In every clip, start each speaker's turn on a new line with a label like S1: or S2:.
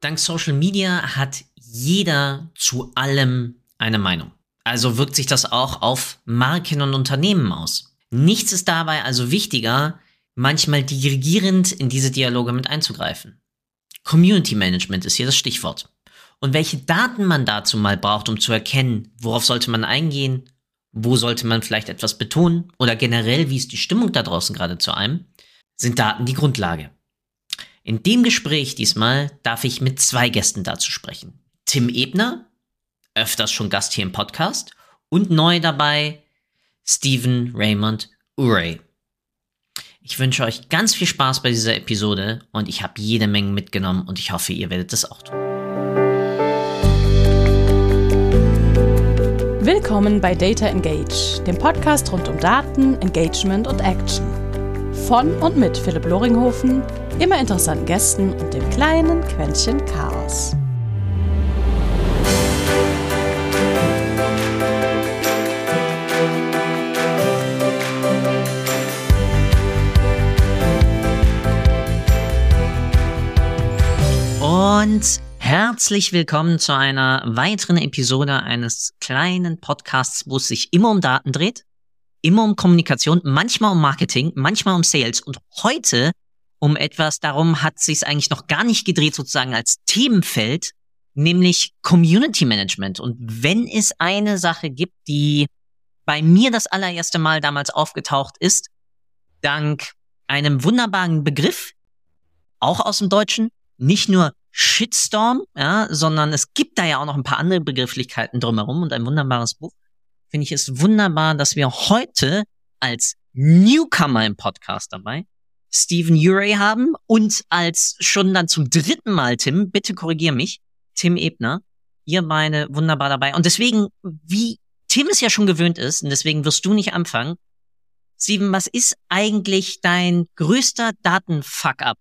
S1: Dank Social Media hat jeder zu allem eine Meinung. Also wirkt sich das auch auf Marken und Unternehmen aus. Nichts ist dabei also wichtiger, manchmal dirigierend in diese Dialoge mit einzugreifen. Community Management ist hier das Stichwort. Und welche Daten man dazu mal braucht, um zu erkennen, worauf sollte man eingehen, wo sollte man vielleicht etwas betonen oder generell, wie ist die Stimmung da draußen gerade zu einem, sind Daten die Grundlage. In dem Gespräch diesmal darf ich mit zwei Gästen dazu sprechen. Tim Ebner, öfters schon Gast hier im Podcast, und neu dabei Stephen Raymond Urey. Ich wünsche euch ganz viel Spaß bei dieser Episode und ich habe jede Menge mitgenommen und ich hoffe, ihr werdet es auch tun.
S2: Willkommen bei Data Engage, dem Podcast rund um Daten, Engagement und Action. Von und mit Philipp Loringhofen, immer interessanten Gästen und dem kleinen Quäntchen Chaos.
S1: Und herzlich willkommen zu einer weiteren Episode eines kleinen Podcasts, wo es sich immer um Daten dreht, immer um Kommunikation, manchmal um Marketing, manchmal um Sales und heute um etwas, darum hat sich es eigentlich noch gar nicht gedreht, sozusagen als Themenfeld, nämlich Community Management. Und wenn es eine Sache gibt, die bei mir das allererste Mal damals aufgetaucht ist, dank einem wunderbaren Begriff, auch aus dem Deutschen, nicht nur Shitstorm, ja, sondern es gibt da ja auch noch ein paar andere Begrifflichkeiten drumherum und ein wunderbares Buch. Finde ich es wunderbar, dass wir heute als Newcomer im Podcast dabei Stephen Urey haben und als schon dann zum dritten Mal Tim, bitte korrigier mich, Tim Ebner, ihr beide wunderbar dabei. Und deswegen, wie Tim es ja schon gewöhnt ist, und deswegen wirst du nicht anfangen, Steven, was ist eigentlich dein größter Datenfuck-up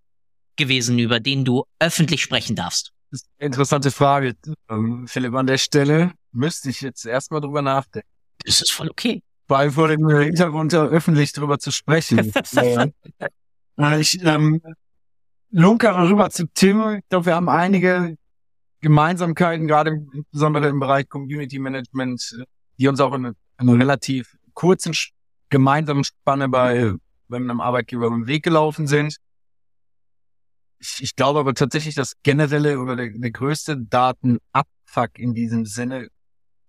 S1: gewesen, über den du öffentlich sprechen darfst?
S3: Das ist eine interessante Frage. Ähm, Philipp, an der Stelle müsste ich jetzt erstmal drüber nachdenken.
S1: Das ist voll okay.
S3: Vor allem vor dem Hintergrund, öffentlich drüber zu sprechen. äh, ich ähm, lunkere rüber zu Tim. Ich glaube, wir haben einige Gemeinsamkeiten, gerade insbesondere im Bereich Community Management, die uns auch in einer relativ kurzen gemeinsamen Spanne bei, bei einem Arbeitgeber im Weg gelaufen sind. Ich, ich glaube aber tatsächlich, dass generelle oder der, der größte Datenabfuck in diesem Sinne,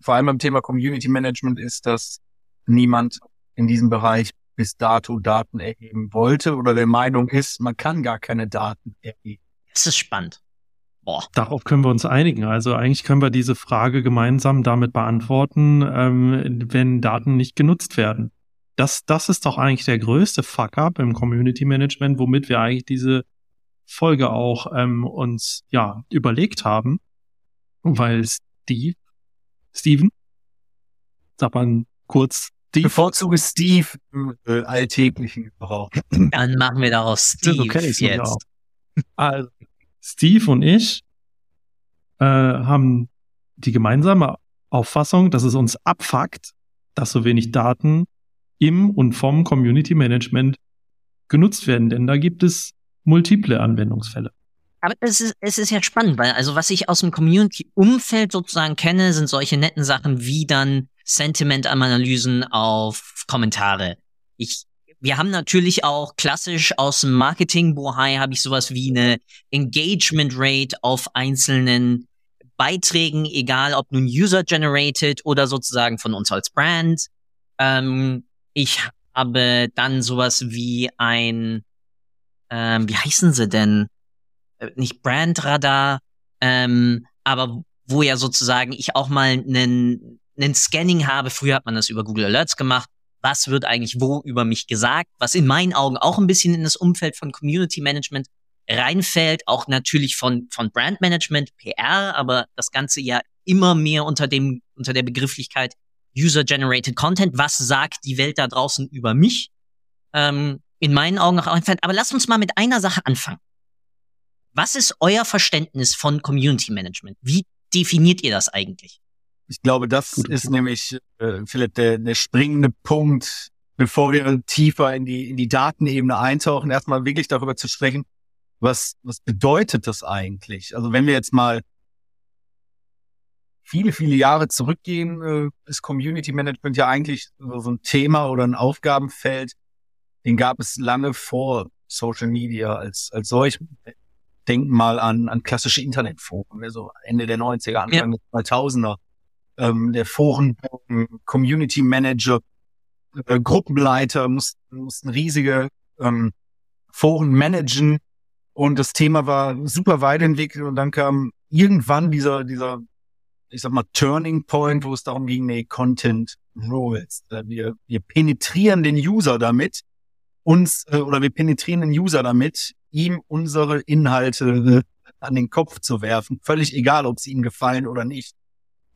S3: vor allem beim Thema Community Management, ist, dass niemand in diesem Bereich bis dato Daten erheben wollte oder der Meinung ist, man kann gar keine Daten erheben.
S1: Das ist spannend.
S4: Boah. Darauf können wir uns einigen. Also eigentlich können wir diese Frage gemeinsam damit beantworten, ähm, wenn Daten nicht genutzt werden. Das, das ist doch eigentlich der größte Fuck-up im Community Management, womit wir eigentlich diese Folge auch ähm, uns ja überlegt haben, weil Steve, Steven, sag mal kurz
S3: Steve. Bevorzuge Steve im äh, alltäglichen Gebrauch.
S1: Dann machen wir daraus Steve okay, jetzt.
S4: Also, Steve und ich äh, haben die gemeinsame Auffassung, dass es uns abfuckt, dass so wenig Daten im und vom Community Management genutzt werden. Denn da gibt es multiple Anwendungsfälle.
S1: Aber es ist, es ist ja spannend, weil also was ich aus dem Community-Umfeld sozusagen kenne, sind solche netten Sachen wie dann Sentiment-Analysen auf Kommentare. Ich, wir haben natürlich auch klassisch aus dem Marketing-Bohai habe ich sowas wie eine Engagement Rate auf einzelnen Beiträgen, egal ob nun user-generated oder sozusagen von uns als Brand. Ähm, ich habe dann sowas wie ein ähm, wie heißen sie denn? Äh, nicht Brandradar, ähm, aber wo ja sozusagen ich auch mal einen, einen Scanning habe. Früher hat man das über Google Alerts gemacht. Was wird eigentlich wo über mich gesagt? Was in meinen Augen auch ein bisschen in das Umfeld von Community Management reinfällt, auch natürlich von, von Brand Management, PR, aber das Ganze ja immer mehr unter dem, unter der Begrifflichkeit User-Generated Content. Was sagt die Welt da draußen über mich? Ähm, in meinen Augen auch entfernt. Aber lasst uns mal mit einer Sache anfangen. Was ist euer Verständnis von Community Management? Wie definiert ihr das eigentlich?
S3: Ich glaube, das Gut, ist nämlich, äh, Philipp, der, der springende Punkt, bevor wir tiefer in die, in die Datenebene eintauchen, erstmal wirklich darüber zu sprechen, was, was bedeutet das eigentlich? Also wenn wir jetzt mal viele, viele Jahre zurückgehen, äh, ist Community Management ja eigentlich so ein Thema oder ein Aufgabenfeld, den gab es lange vor Social Media als, als solch. Denken mal an, an klassische Internetforen, also Ende der 90er, Anfang ja. der 2000er. Ähm, der Foren, Community Manager, äh, Gruppenleiter mussten, mussten riesige ähm, Foren managen und das Thema war super weit entwickelt und dann kam irgendwann dieser, dieser, ich sag mal, Turning Point, wo es darum ging, nee, Content Rules. Äh, wir, wir penetrieren den User damit uns äh, oder wir penetrieren den User damit, ihm unsere Inhalte äh, an den Kopf zu werfen. Völlig egal, ob sie ihm gefallen oder nicht.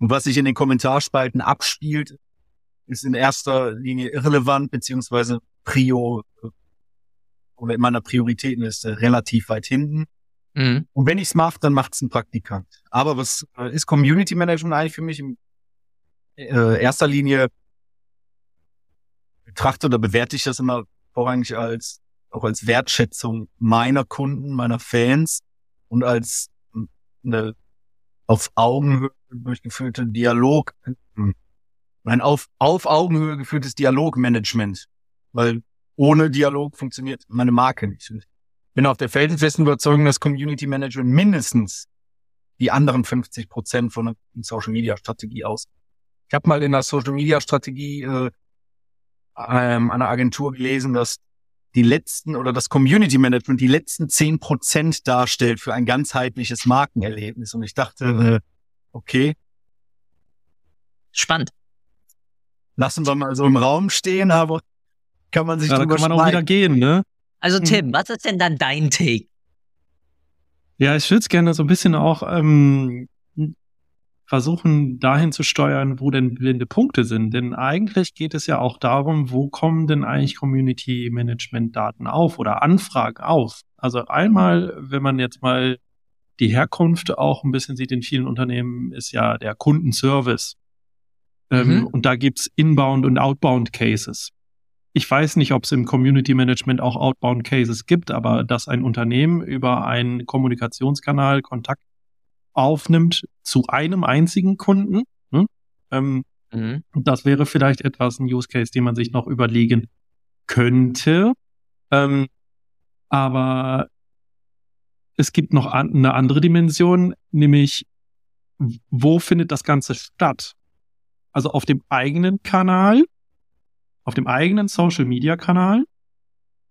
S3: Und was sich in den Kommentarspalten abspielt, ist in erster Linie irrelevant, beziehungsweise Prio äh, oder in meiner Prioritätenliste relativ weit hinten. Mhm. Und wenn ich es mache, dann macht es ein Praktikant. Aber was äh, ist Community Management eigentlich für mich in äh, erster Linie betrachte oder bewerte ich das immer vorrangig als auch als Wertschätzung meiner Kunden, meiner Fans und als hm, eine auf Augenhöhe durchgeführte Dialog, ein auf, auf Augenhöhe geführtes Dialogmanagement, weil ohne Dialog funktioniert meine Marke nicht. Ich bin auf der felsenfesten Überzeugung, dass Community Management mindestens die anderen 50 Prozent von einer Social Media Strategie aus. Ich habe mal in der Social Media Strategie äh, ähm, einer Agentur gelesen, dass die letzten oder das Community Management die letzten zehn Prozent darstellt für ein ganzheitliches Markenerlebnis. Und ich dachte, äh, okay.
S1: Spannend.
S3: Lassen wir mal so im Raum stehen, aber kann man sich
S4: ja, drüber kann man auch wieder gehen, ne?
S1: Also hm. Tim, was ist denn dann dein Take?
S4: Ja, ich würde es gerne so ein bisschen auch ähm, versuchen, dahin zu steuern, wo denn blinde Punkte sind. Denn eigentlich geht es ja auch darum, wo kommen denn eigentlich Community Management Daten auf oder Anfragen auf? Also einmal, wenn man jetzt mal die Herkunft auch ein bisschen sieht in vielen Unternehmen, ist ja der Kundenservice. Ähm, mhm. Und da gibt's Inbound und Outbound Cases. Ich weiß nicht, ob es im Community Management auch Outbound Cases gibt, aber dass ein Unternehmen über einen Kommunikationskanal Kontakt aufnimmt zu einem einzigen Kunden. Ne? Ähm, mhm. Das wäre vielleicht etwas, ein Use Case, den man sich noch überlegen könnte. Ähm, aber es gibt noch an, eine andere Dimension, nämlich wo findet das Ganze statt? Also auf dem eigenen Kanal, auf dem eigenen Social Media Kanal,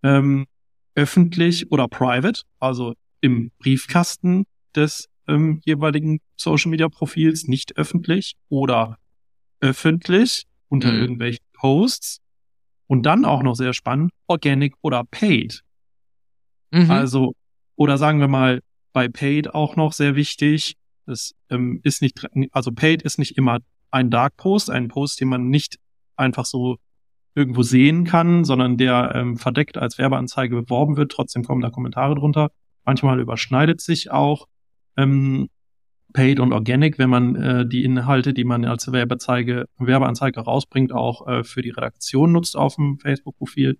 S4: ähm, öffentlich oder private, also im Briefkasten des ähm, jeweiligen Social Media Profils nicht öffentlich oder öffentlich unter mhm. irgendwelchen Posts. Und dann auch noch sehr spannend, organic oder paid. Mhm. Also, oder sagen wir mal, bei paid auch noch sehr wichtig. Es ähm, ist nicht, also paid ist nicht immer ein Dark Post, ein Post, den man nicht einfach so irgendwo sehen kann, sondern der ähm, verdeckt als Werbeanzeige beworben wird. Trotzdem kommen da Kommentare drunter. Manchmal überschneidet sich auch ähm, Paid und Organic, wenn man äh, die Inhalte, die man als Werbeanzeige, Werbeanzeige rausbringt, auch äh, für die Redaktion nutzt auf dem Facebook-Profil.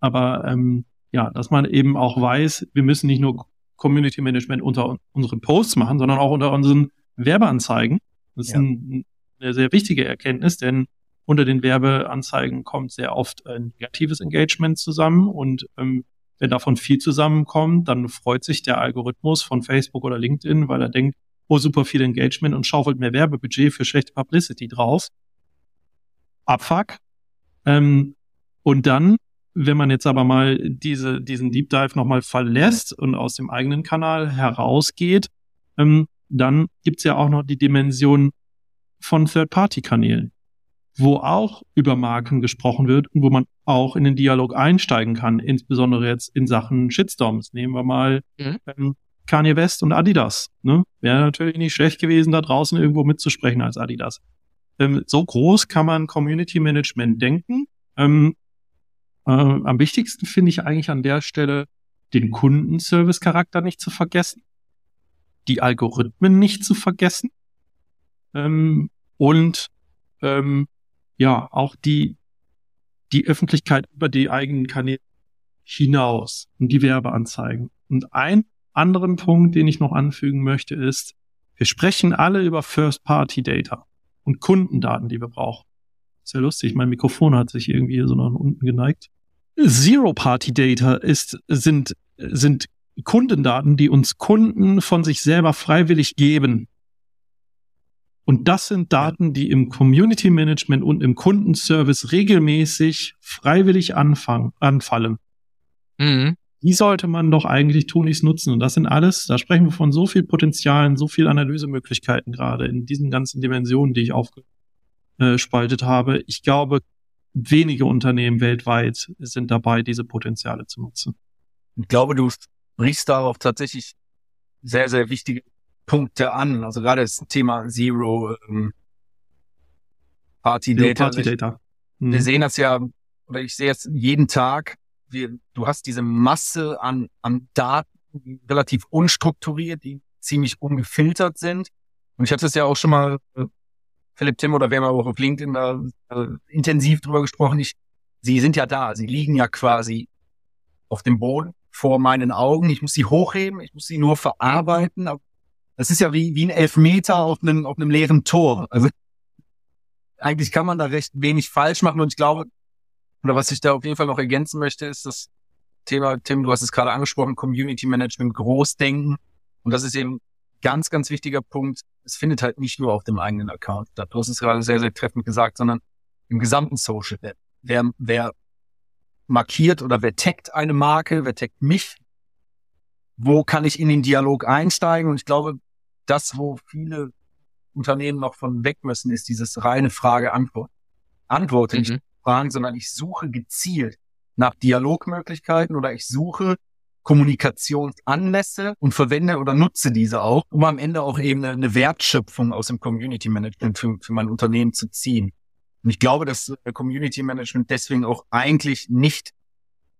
S4: Aber ähm, ja, dass man eben auch weiß, wir müssen nicht nur Community Management unter unseren Posts machen, sondern auch unter unseren Werbeanzeigen. Das ist ja. ein, eine sehr wichtige Erkenntnis, denn unter den Werbeanzeigen kommt sehr oft ein negatives Engagement zusammen und ähm, wenn davon viel zusammenkommt, dann freut sich der Algorithmus von Facebook oder LinkedIn, weil er denkt, oh, super viel Engagement und schaufelt mehr Werbebudget für schlechte Publicity drauf. Abfuck. Ähm, und dann, wenn man jetzt aber mal diese, diesen Deep Dive nochmal verlässt und aus dem eigenen Kanal herausgeht, ähm, dann gibt's ja auch noch die Dimension von Third-Party-Kanälen wo auch über Marken gesprochen wird und wo man auch in den Dialog einsteigen kann, insbesondere jetzt in Sachen Shitstorms. Nehmen wir mal mhm. ähm, Kanye West und Adidas. Ne? Wäre natürlich nicht schlecht gewesen, da draußen irgendwo mitzusprechen als Adidas. Ähm, so groß kann man Community Management denken. Ähm, äh, am wichtigsten finde ich eigentlich an der Stelle, den Kundenservice-Charakter nicht zu vergessen, die Algorithmen nicht zu vergessen ähm, und ähm, ja, auch die, die Öffentlichkeit über die eigenen Kanäle hinaus und die Werbeanzeigen. Und ein anderen Punkt, den ich noch anfügen möchte, ist, wir sprechen alle über First-Party-Data und Kundendaten, die wir brauchen. Sehr lustig, mein Mikrofon hat sich irgendwie so nach unten geneigt. Zero-Party-Data ist, sind, sind Kundendaten, die uns Kunden von sich selber freiwillig geben. Und das sind Daten, die im Community Management und im Kundenservice regelmäßig freiwillig anfangen, anfallen. Mhm. Die sollte man doch eigentlich tunlichst nutzen. Und das sind alles, da sprechen wir von so viel Potenzialen, so viel Analysemöglichkeiten gerade in diesen ganzen Dimensionen, die ich aufgespaltet habe. Ich glaube, wenige Unternehmen weltweit sind dabei, diese Potenziale zu nutzen.
S3: Ich glaube, du sprichst darauf tatsächlich sehr, sehr wichtige Punkte an. Also gerade das Thema Zero ähm, Party Data. Party Data. Mhm. Wir sehen das ja, oder ich sehe es jeden Tag. Wir, du hast diese Masse an, an Daten, die relativ unstrukturiert, die ziemlich ungefiltert sind. Und ich hatte es ja auch schon mal, äh, Philipp Tim oder wer mal auch auf LinkedIn da äh, intensiv drüber gesprochen. Ich, sie sind ja da, sie liegen ja quasi auf dem Boden vor meinen Augen. Ich muss sie hochheben, ich muss sie nur verarbeiten, das ist ja wie, wie ein Elfmeter auf einem, auf einem leeren Tor. Also eigentlich kann man da recht wenig falsch machen und ich glaube, oder was ich da auf jeden Fall noch ergänzen möchte, ist das Thema, Tim, du hast es gerade angesprochen, Community Management, Großdenken. Und das ist eben ganz, ganz wichtiger Punkt. Es findet halt nicht nur auf dem eigenen Account statt. Du hast es gerade sehr, sehr treffend gesagt, sondern im gesamten Social Web. Wer, wer markiert oder wer taggt eine Marke, wer taggt mich? Wo kann ich in den Dialog einsteigen? Und ich glaube, das, wo viele Unternehmen noch von weg müssen, ist dieses reine Frage-Antwort. Antworte mhm. nicht Fragen, sondern ich suche gezielt nach Dialogmöglichkeiten oder ich suche Kommunikationsanlässe und verwende oder nutze diese auch, um am Ende auch eben eine, Wertschöpfung aus dem Community Management für, für mein Unternehmen zu ziehen. Und ich glaube, dass Community Management deswegen auch eigentlich nicht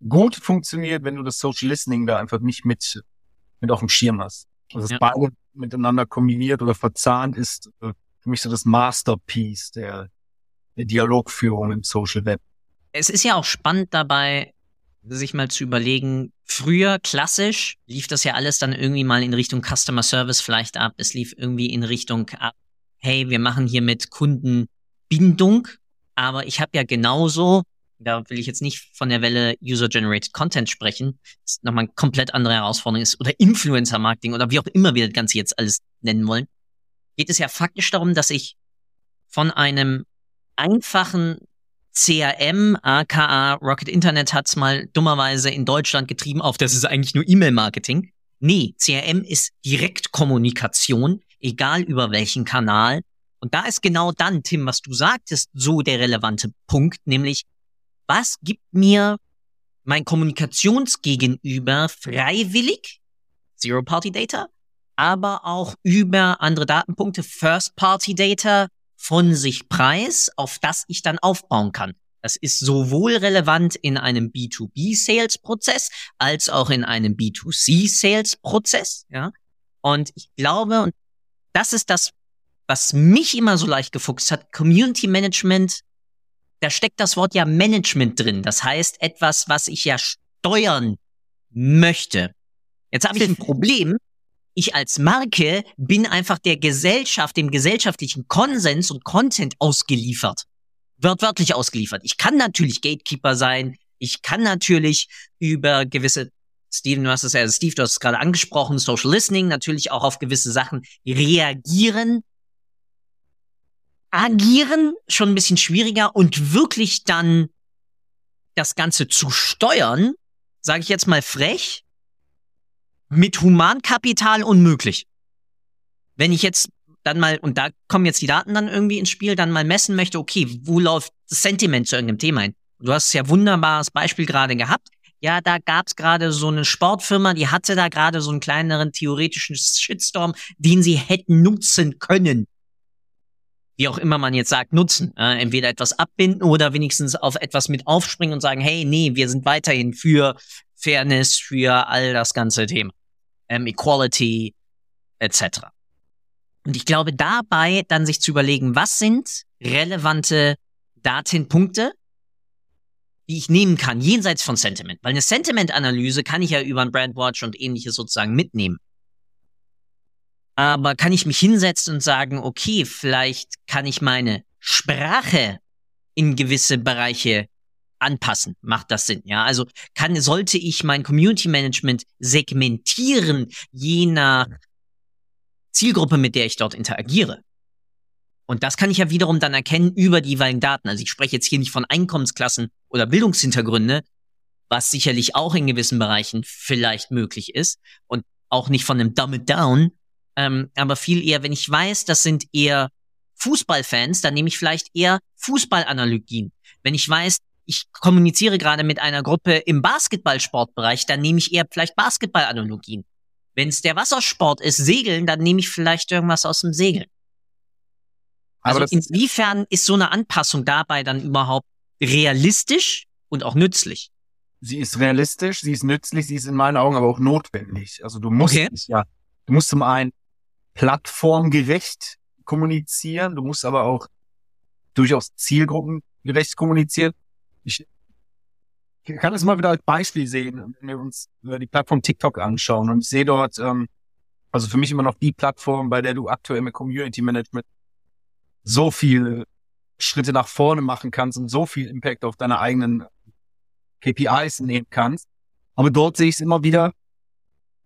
S3: gut funktioniert, wenn du das Social Listening da einfach nicht mit, mit auf dem Schirm hast. Also ja. beide miteinander kombiniert oder verzahnt ist äh, für mich so das Masterpiece der, der Dialogführung im Social Web.
S1: Es ist ja auch spannend dabei, sich mal zu überlegen, früher klassisch lief das ja alles dann irgendwie mal in Richtung Customer Service vielleicht ab. Es lief irgendwie in Richtung ab, hey, wir machen hier mit Kundenbindung, aber ich habe ja genauso da will ich jetzt nicht von der Welle User-Generated Content sprechen, das nochmal eine komplett andere Herausforderung ist, oder Influencer-Marketing oder wie auch immer wir das Ganze jetzt alles nennen wollen, geht es ja faktisch darum, dass ich von einem einfachen CRM, aka Rocket Internet hat's mal dummerweise in Deutschland getrieben auf, das ist eigentlich nur E-Mail-Marketing. Nee, CRM ist Direktkommunikation, egal über welchen Kanal. Und da ist genau dann, Tim, was du sagtest, so der relevante Punkt, nämlich was gibt mir mein Kommunikationsgegenüber freiwillig, Zero-Party-Data, aber auch über andere Datenpunkte, First-Party-Data von sich preis, auf das ich dann aufbauen kann. Das ist sowohl relevant in einem B2B-Sales-Prozess als auch in einem B2C-Sales-Prozess, ja. Und ich glaube, und das ist das, was mich immer so leicht gefuchst hat, Community Management da steckt das Wort ja Management drin. Das heißt etwas, was ich ja steuern möchte. Jetzt habe ich ein Problem. Ich als Marke bin einfach der Gesellschaft, dem gesellschaftlichen Konsens und Content ausgeliefert. Wird wörtlich ausgeliefert. Ich kann natürlich Gatekeeper sein. Ich kann natürlich über gewisse Steven, du hast es ja, Steve, du hast es gerade angesprochen, Social Listening, natürlich auch auf gewisse Sachen reagieren, agieren schon ein bisschen schwieriger und wirklich dann das Ganze zu steuern, sage ich jetzt mal frech, mit Humankapital unmöglich. Wenn ich jetzt dann mal, und da kommen jetzt die Daten dann irgendwie ins Spiel, dann mal messen möchte, okay, wo läuft das Sentiment zu irgendeinem Thema hin? Du hast ja wunderbares Beispiel gerade gehabt. Ja, da gab's gerade so eine Sportfirma, die hatte da gerade so einen kleineren theoretischen Shitstorm, den sie hätten nutzen können wie auch immer man jetzt sagt, nutzen. Äh, entweder etwas abbinden oder wenigstens auf etwas mit aufspringen und sagen, hey, nee, wir sind weiterhin für Fairness, für all das ganze Thema. Ähm, Equality, etc. Und ich glaube, dabei dann sich zu überlegen, was sind relevante Datenpunkte, die ich nehmen kann, jenseits von Sentiment. Weil eine Sentiment-Analyse kann ich ja über ein Brandwatch und ähnliches sozusagen mitnehmen. Aber kann ich mich hinsetzen und sagen, okay, vielleicht kann ich meine Sprache in gewisse Bereiche anpassen. Macht das Sinn? Ja, also kann, sollte ich mein Community Management segmentieren, je nach Zielgruppe, mit der ich dort interagiere. Und das kann ich ja wiederum dann erkennen über die jeweiligen Daten. Also ich spreche jetzt hier nicht von Einkommensklassen oder Bildungshintergründe, was sicherlich auch in gewissen Bereichen vielleicht möglich ist und auch nicht von einem Dumb It Down, ähm, aber viel eher, wenn ich weiß, das sind eher Fußballfans, dann nehme ich vielleicht eher Fußballanalogien. Wenn ich weiß, ich kommuniziere gerade mit einer Gruppe im Basketballsportbereich, dann nehme ich eher vielleicht Basketballanalogien. Wenn es der Wassersport ist, Segeln, dann nehme ich vielleicht irgendwas aus dem Segeln. Also inwiefern ist so eine Anpassung dabei dann überhaupt realistisch und auch nützlich?
S3: Sie ist realistisch, sie ist nützlich, sie ist in meinen Augen aber auch notwendig. Also du musst okay. ja, du musst zum einen plattformgerecht kommunizieren, du musst aber auch durchaus zielgruppengerecht kommunizieren. Ich kann es mal wieder als Beispiel sehen, wenn wir uns die Plattform TikTok anschauen und ich sehe dort, ähm, also für mich immer noch die Plattform, bei der du aktuell mit Community Management so viele Schritte nach vorne machen kannst und so viel Impact auf deine eigenen KPIs nehmen kannst. Aber dort sehe ich es immer wieder,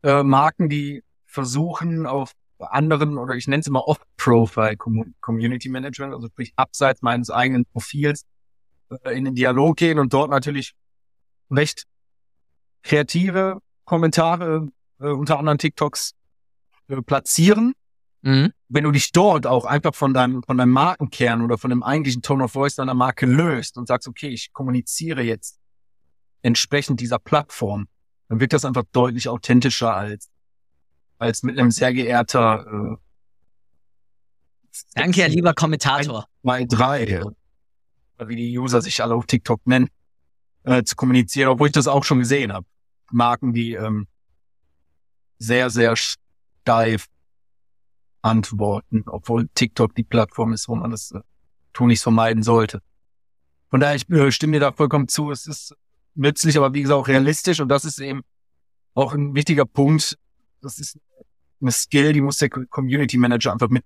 S3: äh, Marken, die versuchen auf anderen oder ich nenne es immer Off-Profile Community Management, also sprich abseits meines eigenen Profils in den Dialog gehen und dort natürlich recht kreative Kommentare, äh, unter anderem TikToks, äh, platzieren. Mhm. Wenn du dich dort auch einfach von deinem, von deinem Markenkern oder von dem eigentlichen Tone of Voice deiner Marke löst und sagst, okay, ich kommuniziere jetzt entsprechend dieser Plattform, dann wird das einfach deutlich authentischer als als mit einem sehr geehrter. Äh,
S1: Danke, lieber Kommentator.
S3: Zwei, drei, äh, wie die User sich alle auf TikTok nennen, äh, zu kommunizieren, obwohl ich das auch schon gesehen habe. Marken, die ähm, sehr, sehr steif antworten, obwohl TikTok die Plattform ist, wo man das äh, tun nicht vermeiden sollte. Von daher, ich äh, stimme dir da vollkommen zu. Es ist nützlich, aber wie gesagt auch realistisch und das ist eben auch ein wichtiger Punkt. Das ist eine Skill, die muss der Community Manager einfach mit.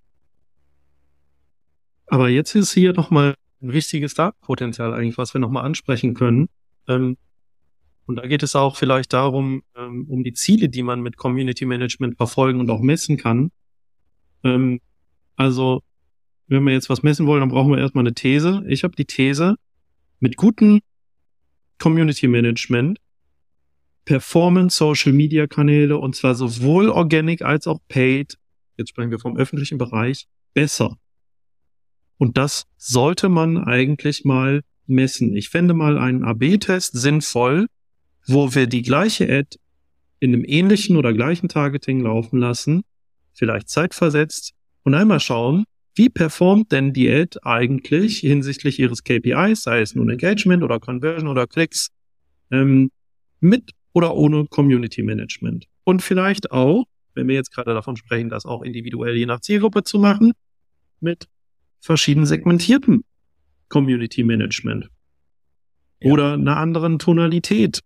S4: Aber jetzt ist hier nochmal ein richtiges Darkpotenzial eigentlich, was wir nochmal ansprechen können. Ähm, und da geht es auch vielleicht darum, ähm, um die Ziele, die man mit Community Management verfolgen und auch messen kann. Ähm, also, wenn wir jetzt was messen wollen, dann brauchen wir erstmal eine These. Ich habe die These, mit gutem Community Management Performance Social Media Kanäle und zwar sowohl organic als auch paid, jetzt sprechen wir vom öffentlichen Bereich, besser. Und das sollte man eigentlich mal messen. Ich fände mal einen AB-Test sinnvoll, wo wir die gleiche Ad in einem ähnlichen oder gleichen Targeting laufen lassen, vielleicht zeitversetzt und einmal schauen, wie performt denn die Ad eigentlich hinsichtlich ihres KPIs, sei es nun Engagement oder Conversion oder Klicks, ähm, mit oder ohne Community Management. Und vielleicht auch, wenn wir jetzt gerade davon sprechen, das auch individuell je nach Zielgruppe zu machen, mit verschieden segmentierten Community Management. Ja. Oder einer anderen Tonalität.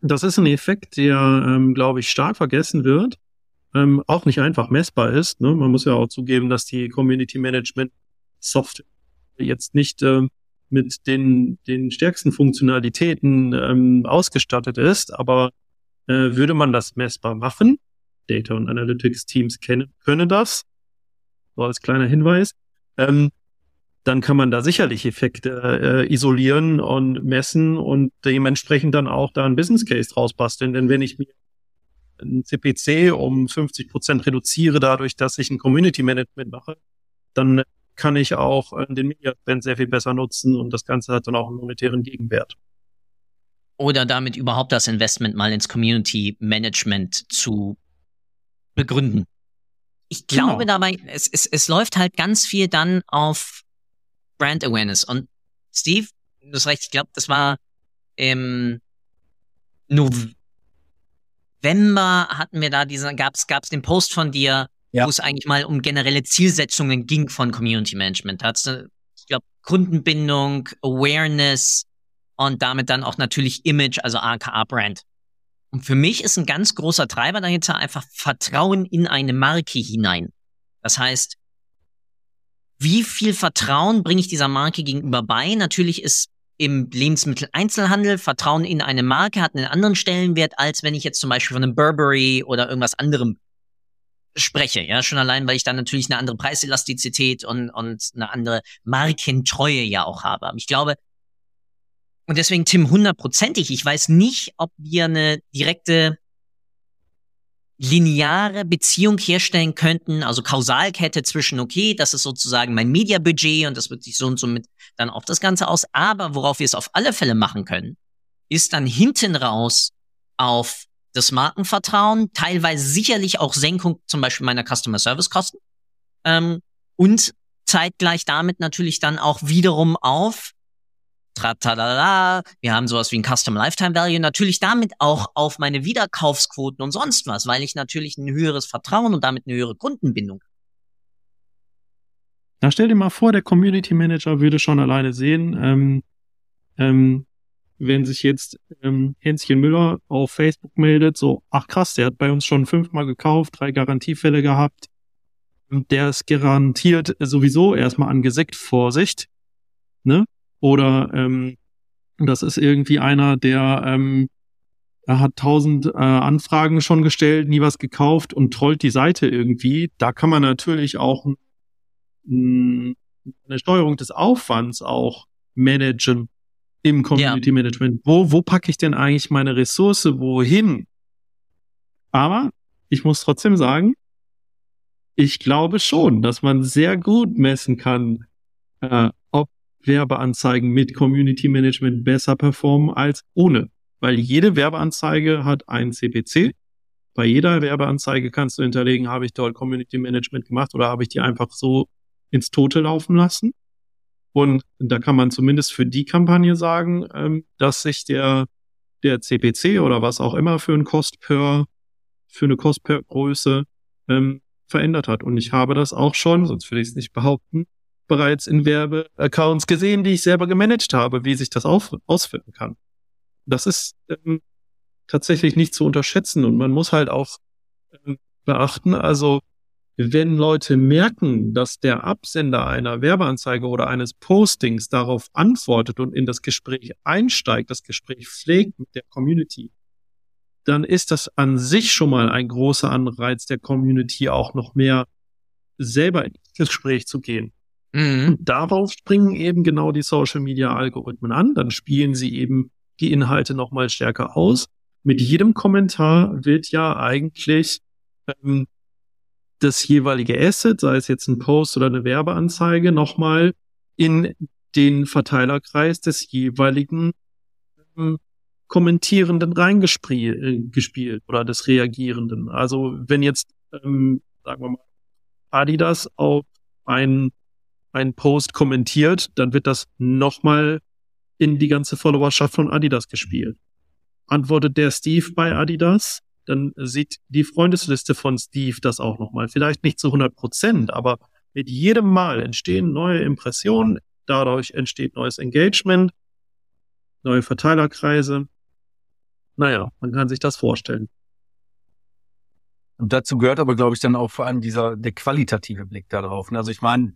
S4: Das ist ein Effekt, der, ähm, glaube ich, stark vergessen wird, ähm, auch nicht einfach messbar ist. Ne? Man muss ja auch zugeben, dass die Community Management Software jetzt nicht ähm, mit den, den stärksten Funktionalitäten ähm, ausgestattet ist, aber äh, würde man das messbar machen, Data und Analytics Teams kennen, können das, so als kleiner Hinweis, ähm, dann kann man da sicherlich Effekte äh, isolieren und messen und dementsprechend dann auch da ein Business Case draus basteln. Denn wenn ich mir ein CPC um 50 Prozent reduziere dadurch, dass ich ein Community Management mache, dann kann ich auch äh, den Media Spend sehr viel besser nutzen und das Ganze hat dann auch einen monetären Gegenwert.
S1: Oder damit überhaupt das Investment mal ins Community Management zu begründen. Ich glaube genau. dabei, es, es, es läuft halt ganz viel dann auf Brand Awareness. Und Steve, du hast recht, ich glaube, das war im November hatten wir da diesen, gab's, gab's den Post von dir, ja. wo es eigentlich mal um generelle Zielsetzungen ging von Community Management. Da ich glaube, Kundenbindung, Awareness und damit dann auch natürlich Image, also aka Brand. Und für mich ist ein ganz großer Treiber dahinter einfach Vertrauen in eine Marke hinein. Das heißt, wie viel Vertrauen bringe ich dieser Marke gegenüber bei? Natürlich ist im Lebensmitteleinzelhandel Vertrauen in eine Marke hat einen anderen Stellenwert, als wenn ich jetzt zum Beispiel von einem Burberry oder irgendwas anderem spreche. Ja, schon allein, weil ich dann natürlich eine andere Preiselastizität und, und eine andere Markentreue ja auch habe. Aber ich glaube, und deswegen Tim hundertprozentig, ich weiß nicht, ob wir eine direkte lineare Beziehung herstellen könnten, also Kausalkette zwischen, okay, das ist sozusagen mein Mediabudget und das wirkt sich so und so mit dann auf das Ganze aus. Aber worauf wir es auf alle Fälle machen können, ist dann hinten raus auf das Markenvertrauen, teilweise sicherlich auch Senkung zum Beispiel meiner Customer Service Kosten ähm, und zeitgleich damit natürlich dann auch wiederum auf Tratalala, wir haben sowas wie ein Custom Lifetime Value, natürlich damit auch auf meine Wiederkaufsquoten und sonst was, weil ich natürlich ein höheres Vertrauen und damit eine höhere Kundenbindung
S4: na, stell dir mal vor, der Community Manager würde schon alleine sehen, ähm, ähm, wenn sich jetzt ähm, Hänschen Müller auf Facebook meldet, so, ach krass, der hat bei uns schon fünfmal gekauft, drei Garantiefälle gehabt. Der ist garantiert sowieso erstmal angeseckt, Vorsicht. Ne? Oder ähm, das ist irgendwie einer, der ähm, er hat tausend äh, Anfragen schon gestellt, nie was gekauft und trollt die Seite irgendwie. Da kann man natürlich auch mh, eine Steuerung des Aufwands auch managen im Community ja. Management. Wo, wo packe ich denn eigentlich meine Ressource wohin? Aber ich muss trotzdem sagen, ich glaube schon, dass man sehr gut messen kann, äh, Werbeanzeigen mit Community Management besser performen als ohne. Weil jede Werbeanzeige hat ein CPC. Bei jeder Werbeanzeige kannst du hinterlegen, habe ich dort Community Management gemacht oder habe ich die einfach so ins Tote laufen lassen. Und da kann man zumindest für die Kampagne sagen, ähm, dass sich der, der CPC oder was auch immer für ein Cost per, für eine Cost per Größe ähm, verändert hat. Und ich habe das auch schon, sonst würde ich es nicht behaupten, bereits in Werbeaccounts gesehen, die ich selber gemanagt habe, wie sich das auf, auswirken kann. Das ist ähm, tatsächlich nicht zu unterschätzen und man muss halt auch ähm, beachten, also wenn Leute merken, dass der Absender einer Werbeanzeige oder eines Postings darauf antwortet und in das Gespräch einsteigt, das Gespräch pflegt mit der Community, dann ist das an sich schon mal ein großer Anreiz der Community, auch noch mehr selber ins Gespräch zu gehen. Mhm. Und darauf springen eben genau die Social Media Algorithmen an. Dann spielen sie eben die Inhalte noch mal stärker aus. Mit jedem Kommentar wird ja eigentlich ähm, das jeweilige Asset, sei es jetzt ein Post oder eine Werbeanzeige, nochmal in den Verteilerkreis des jeweiligen ähm, Kommentierenden reingespielt äh, oder des Reagierenden. Also wenn jetzt, ähm, sagen wir mal, Adidas auf einen, einen Post kommentiert, dann wird das nochmal in die ganze Followerschaft von Adidas gespielt. Antwortet der Steve bei Adidas, dann sieht die Freundesliste von Steve das auch nochmal. Vielleicht nicht zu 100 Prozent, aber mit jedem Mal entstehen neue Impressionen, dadurch entsteht neues Engagement, neue Verteilerkreise. Naja, man kann sich das vorstellen.
S3: Und dazu gehört aber, glaube ich, dann auch vor allem dieser, der qualitative Blick darauf. Also ich meine,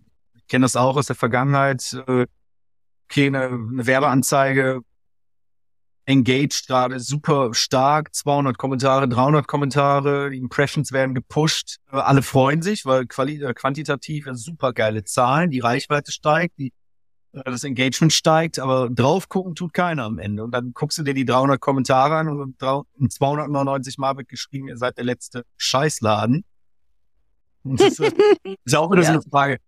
S3: kenne das auch aus der Vergangenheit. Äh, okay, eine, eine Werbeanzeige engaged gerade super stark, 200 Kommentare, 300 Kommentare, die Impressions werden gepusht, äh, alle freuen sich, weil quali äh, quantitativ super geile Zahlen, die Reichweite steigt, die, äh, das Engagement steigt, aber drauf gucken tut keiner am Ende. Und dann guckst du dir die 300 Kommentare an und 299 Mal wird geschrieben, ihr seid der letzte Scheißladen. Und das ist, ist auch wieder ja. so eine Frage,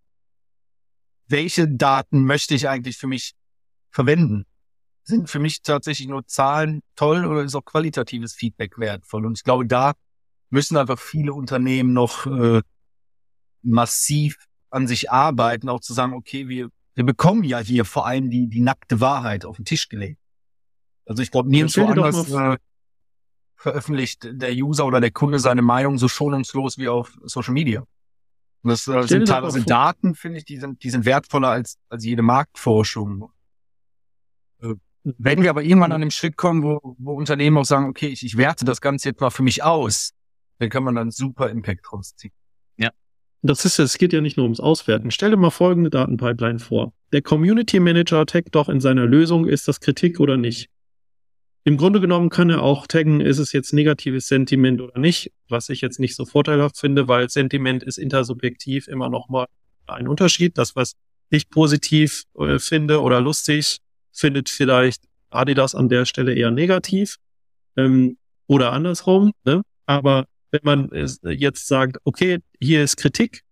S3: welche Daten möchte ich eigentlich für mich verwenden? sind für mich tatsächlich nur Zahlen toll oder ist auch qualitatives Feedback wertvoll? Und ich glaube, da müssen einfach viele Unternehmen noch äh, massiv an sich arbeiten, auch zu sagen, okay, wir, wir bekommen ja hier vor allem die, die nackte Wahrheit auf den Tisch gelegt. Also ich glaube, nirgendwo anders äh, veröffentlicht der User oder der Kunde seine Meinung so schonungslos wie auf Social Media. Und das äh, sind teilweise Daten, finde ich, die sind, die sind wertvoller als, als jede Marktforschung.
S4: Äh,
S3: wenn wir aber irgendwann an dem Schritt kommen, wo, wo Unternehmen auch sagen, okay, ich, ich werte das Ganze jetzt mal für mich aus, dann kann man dann super Impact rausziehen.
S4: Ja. Das ist, es geht ja nicht nur ums Auswerten. Stell dir mal folgende Datenpipeline vor. Der Community Manager taggt doch in seiner Lösung, ist das Kritik oder nicht? Im Grunde genommen kann er auch taggen, ist es jetzt negatives Sentiment oder nicht, was ich jetzt nicht so vorteilhaft finde, weil Sentiment ist intersubjektiv immer noch mal ein Unterschied. Das, was ich positiv äh, finde oder lustig, findet vielleicht Adidas an der Stelle eher negativ ähm, oder andersrum. Ne? Aber wenn man jetzt sagt, okay, hier ist Kritik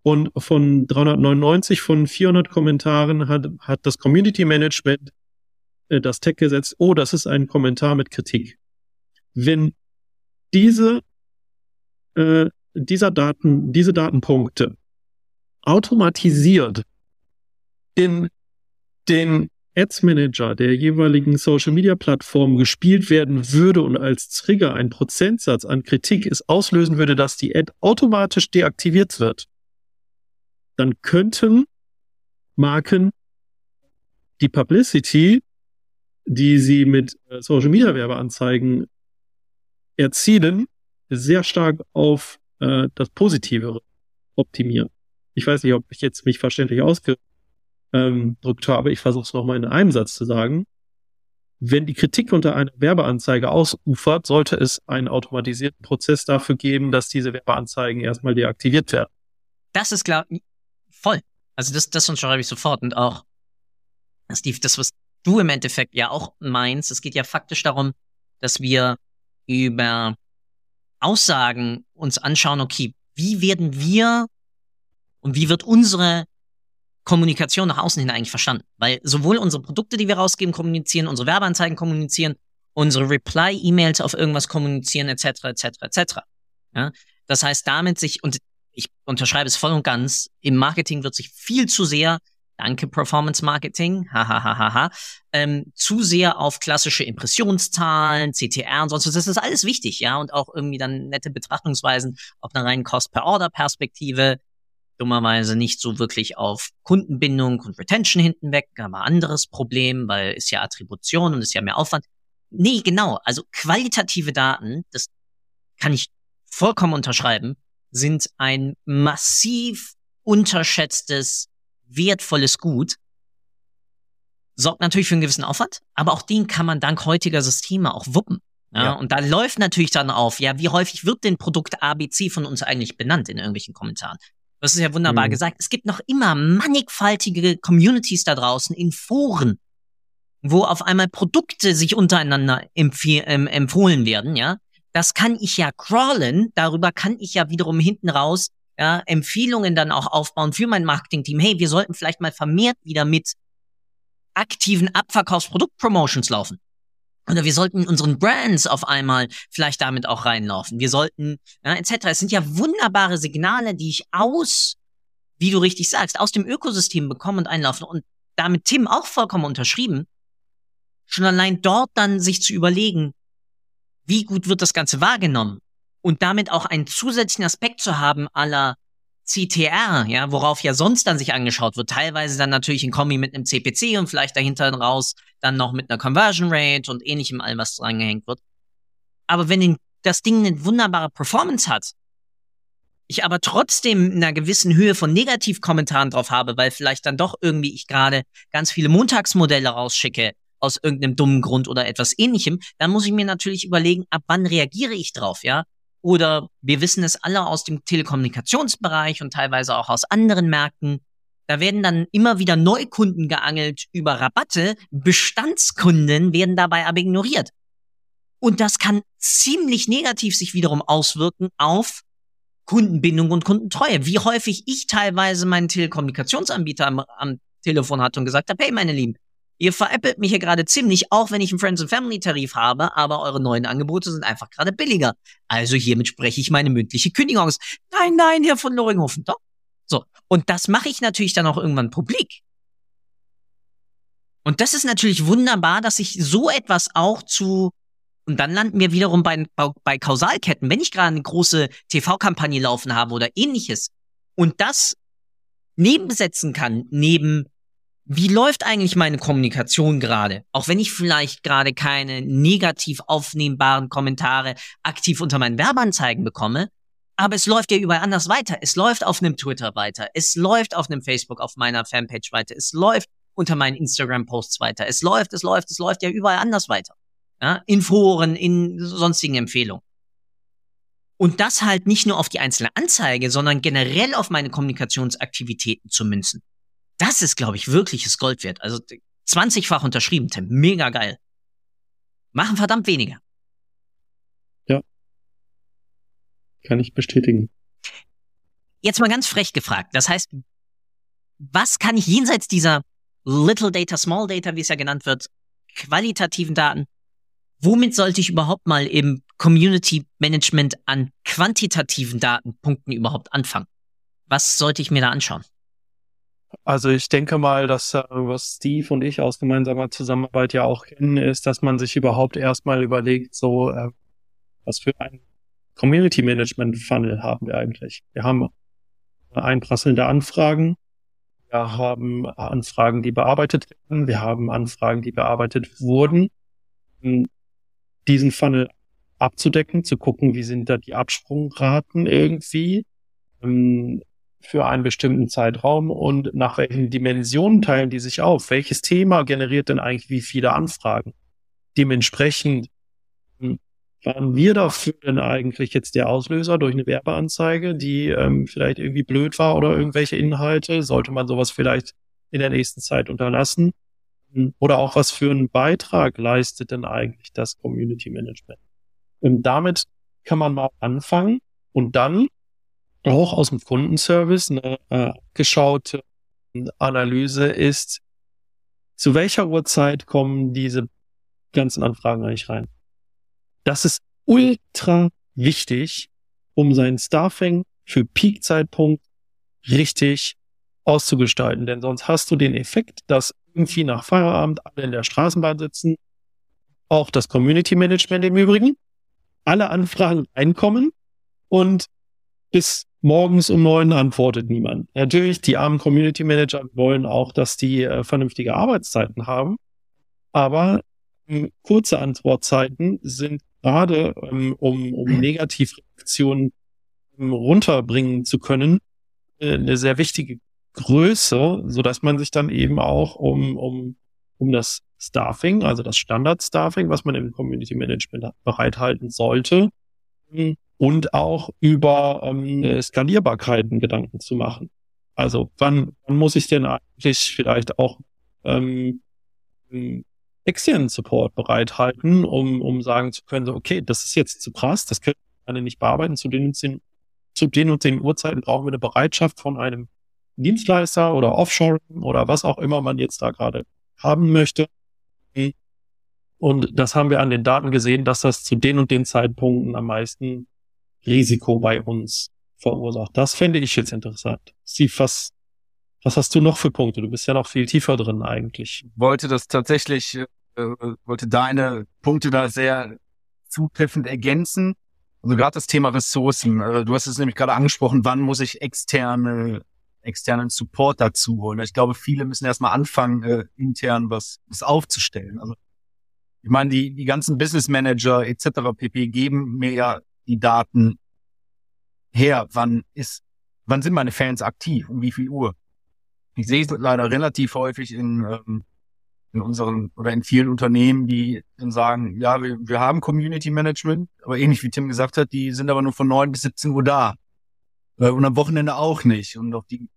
S4: und von 399 von 400 Kommentaren hat, hat das Community Management äh, das Tag gesetzt, oh, das ist ein Kommentar mit Kritik. Wenn diese, äh, dieser Daten, diese Datenpunkte automatisiert in den Ads Manager der jeweiligen Social Media Plattform gespielt werden würde und als Trigger ein Prozentsatz an Kritik es auslösen würde, dass die Ad automatisch deaktiviert wird, dann könnten Marken die Publicity die sie mit äh, Social Media Werbeanzeigen erzielen, sehr stark auf äh, das Positive optimieren. Ich weiß nicht, ob ich jetzt mich verständlich ausgedrückt habe, ich versuche es nochmal in einem Satz zu sagen. Wenn die Kritik unter einer Werbeanzeige ausufert, sollte es einen automatisierten Prozess dafür geben, dass diese Werbeanzeigen erstmal deaktiviert werden.
S1: Das ist klar, voll. Also das, das unterschreibe ich sofort und auch, Steve, das, was du im Endeffekt ja auch meinst. Es geht ja faktisch darum, dass wir über Aussagen uns anschauen, okay, wie werden wir und wie wird unsere Kommunikation nach außen hin eigentlich verstanden? Weil sowohl unsere Produkte, die wir rausgeben, kommunizieren, unsere Werbeanzeigen kommunizieren, unsere Reply-E-Mails auf irgendwas kommunizieren, etc., etc., etc. Ja? Das heißt, damit sich, und ich unterschreibe es voll und ganz, im Marketing wird sich viel zu sehr danke Performance Marketing, hahaha, ähm, zu sehr auf klassische Impressionszahlen, CTR und sonst was. Das ist alles wichtig, ja, und auch irgendwie dann nette Betrachtungsweisen auf einer reinen Cost-per-Order-Perspektive. Dummerweise nicht so wirklich auf Kundenbindung und Retention hinten weg, aber anderes Problem, weil ist ja Attribution und ist ja mehr Aufwand. Nee, genau. Also qualitative Daten, das kann ich vollkommen unterschreiben, sind ein massiv unterschätztes wertvolles Gut, sorgt natürlich für einen gewissen Aufwand, aber auch den kann man dank heutiger Systeme auch wuppen. Ja, ja. Und da läuft natürlich dann auf, ja, wie häufig wird denn Produkt ABC von uns eigentlich benannt in irgendwelchen Kommentaren? Das ist ja wunderbar mhm. gesagt. Es gibt noch immer mannigfaltige Communities da draußen in Foren, wo auf einmal Produkte sich untereinander ähm, empfohlen werden, ja. Das kann ich ja crawlen, darüber kann ich ja wiederum hinten raus ja, Empfehlungen dann auch aufbauen für mein Marketing-Team. Hey, wir sollten vielleicht mal vermehrt wieder mit aktiven Abverkaufsproduktpromotions laufen. Oder wir sollten unseren Brands auf einmal vielleicht damit auch reinlaufen. Wir sollten, ja, etc. Es sind ja wunderbare Signale, die ich aus, wie du richtig sagst, aus dem Ökosystem bekomme und einlaufen. Und damit Tim auch vollkommen unterschrieben. Schon allein dort dann sich zu überlegen, wie gut wird das Ganze wahrgenommen? Und damit auch einen zusätzlichen Aspekt zu haben aller CTR, ja, worauf ja sonst dann sich angeschaut wird, teilweise dann natürlich in Kombi mit einem CPC und vielleicht dahinter raus dann noch mit einer Conversion Rate und ähnlichem allem, was dran gehängt wird. Aber wenn das Ding eine wunderbare Performance hat, ich aber trotzdem in einer gewissen Höhe von Negativkommentaren drauf habe, weil vielleicht dann doch irgendwie ich gerade ganz viele Montagsmodelle rausschicke aus irgendeinem dummen Grund oder etwas ähnlichem, dann muss ich mir natürlich überlegen, ab wann reagiere ich drauf, ja? Oder wir wissen es alle aus dem Telekommunikationsbereich und teilweise auch aus anderen Märkten. Da werden dann immer wieder Neukunden geangelt über Rabatte. Bestandskunden werden dabei aber ignoriert. Und das kann ziemlich negativ sich wiederum auswirken auf Kundenbindung und Kundentreue. Wie häufig ich teilweise meinen Telekommunikationsanbieter am, am Telefon hatte und gesagt habe, hey meine Lieben, Ihr veräppelt mich hier gerade ziemlich, auch wenn ich einen Friends and Family Tarif habe, aber eure neuen Angebote sind einfach gerade billiger. Also hiermit spreche ich meine mündliche Kündigung aus. Nein, nein, Herr von Loringhofen, doch. So. Und das mache ich natürlich dann auch irgendwann publik. Und das ist natürlich wunderbar, dass ich so etwas auch zu und dann landen wir wiederum bei, bei Kausalketten. Wenn ich gerade eine große TV-Kampagne laufen habe oder ähnliches und das nebensetzen kann, neben wie läuft eigentlich meine Kommunikation gerade? Auch wenn ich vielleicht gerade keine negativ aufnehmbaren Kommentare aktiv unter meinen Werbeanzeigen bekomme, aber es läuft ja überall anders weiter. Es läuft auf einem Twitter weiter. Es läuft auf einem Facebook, auf meiner Fanpage weiter. Es läuft unter meinen Instagram-Posts weiter. Es läuft, es läuft, es läuft ja überall anders weiter. Ja? In Foren, in sonstigen Empfehlungen. Und das halt nicht nur auf die einzelne Anzeige, sondern generell auf meine Kommunikationsaktivitäten zu münzen. Das ist, glaube ich, wirkliches Gold wert. Also 20-fach unterschrieben, Tim. Mega geil. Machen verdammt weniger.
S4: Ja. Kann ich bestätigen.
S1: Jetzt mal ganz frech gefragt. Das heißt, was kann ich jenseits dieser Little Data, Small Data, wie es ja genannt wird, qualitativen Daten, womit sollte ich überhaupt mal im Community Management an quantitativen Datenpunkten überhaupt anfangen? Was sollte ich mir da anschauen?
S4: Also ich denke mal, dass äh, was Steve und ich aus gemeinsamer Zusammenarbeit ja auch kennen, ist, dass man sich überhaupt erstmal überlegt, so äh, was für ein Community Management Funnel haben wir eigentlich. Wir haben einprasselnde Anfragen, wir haben Anfragen, die bearbeitet werden, wir haben Anfragen, die bearbeitet wurden. Diesen Funnel abzudecken, zu gucken, wie sind da die Absprungraten irgendwie. Ähm, für einen bestimmten Zeitraum und nach welchen Dimensionen teilen die sich auf? Welches Thema generiert denn eigentlich wie viele Anfragen? Dementsprechend hm, waren wir dafür denn eigentlich jetzt der Auslöser durch eine Werbeanzeige, die ähm, vielleicht irgendwie blöd war oder irgendwelche Inhalte? Sollte man sowas vielleicht in der nächsten Zeit unterlassen? Hm, oder auch was für einen Beitrag leistet denn eigentlich das Community Management? Und damit kann man mal anfangen und dann auch aus dem Kundenservice eine äh, geschaute Analyse ist, zu welcher Uhrzeit kommen diese ganzen Anfragen eigentlich rein. Das ist ultra wichtig, um sein Staffing für Peak-Zeitpunkt richtig auszugestalten. Denn sonst hast du den Effekt, dass irgendwie nach Feierabend alle in der Straßenbahn sitzen, auch das Community Management im Übrigen, alle Anfragen reinkommen und bis morgens um neun antwortet niemand. Natürlich, die armen Community Manager wollen auch, dass die äh, vernünftige Arbeitszeiten haben, aber ähm, kurze Antwortzeiten sind gerade, ähm, um, um Negativreaktionen ähm, runterbringen zu können, äh, eine sehr wichtige Größe, so dass man sich dann eben auch um, um, um das Staffing, also das Standard-Staffing, was man im Community Management bereithalten sollte, ähm, und auch über ähm, äh, Skalierbarkeiten Gedanken zu machen. Also wann, wann muss ich denn eigentlich vielleicht auch ähm, externen Support bereithalten, um, um sagen zu können, so, okay, das ist jetzt zu krass, das können wir alle nicht bearbeiten, zu den, zu den und den Uhrzeiten brauchen wir eine Bereitschaft von einem Dienstleister oder Offshore oder was auch immer man jetzt da gerade haben möchte. Und das haben wir an den Daten gesehen, dass das zu den und den Zeitpunkten am meisten Risiko bei uns verursacht. Das fände ich jetzt interessant. Steve, was, was hast du noch für Punkte? Du bist ja noch viel tiefer drin eigentlich.
S3: Wollte das tatsächlich, äh, wollte deine Punkte da sehr zutreffend ergänzen. Also gerade das Thema Ressourcen. Äh, du hast es nämlich gerade angesprochen, wann muss ich externe, externen Support dazu holen? Ich glaube, viele müssen erstmal anfangen, äh, intern was, was aufzustellen. Also ich meine, die, die ganzen Business Manager etc. pp. geben mir ja die Daten her? Wann ist, wann sind meine Fans aktiv? Um wie viel Uhr? Ich sehe es leider relativ häufig in, ähm, in unseren oder in vielen Unternehmen, die dann sagen, ja, wir, wir haben Community Management, aber ähnlich wie Tim gesagt hat, die sind aber nur von neun bis 17 Uhr da. Äh, und am Wochenende auch nicht. Und auch die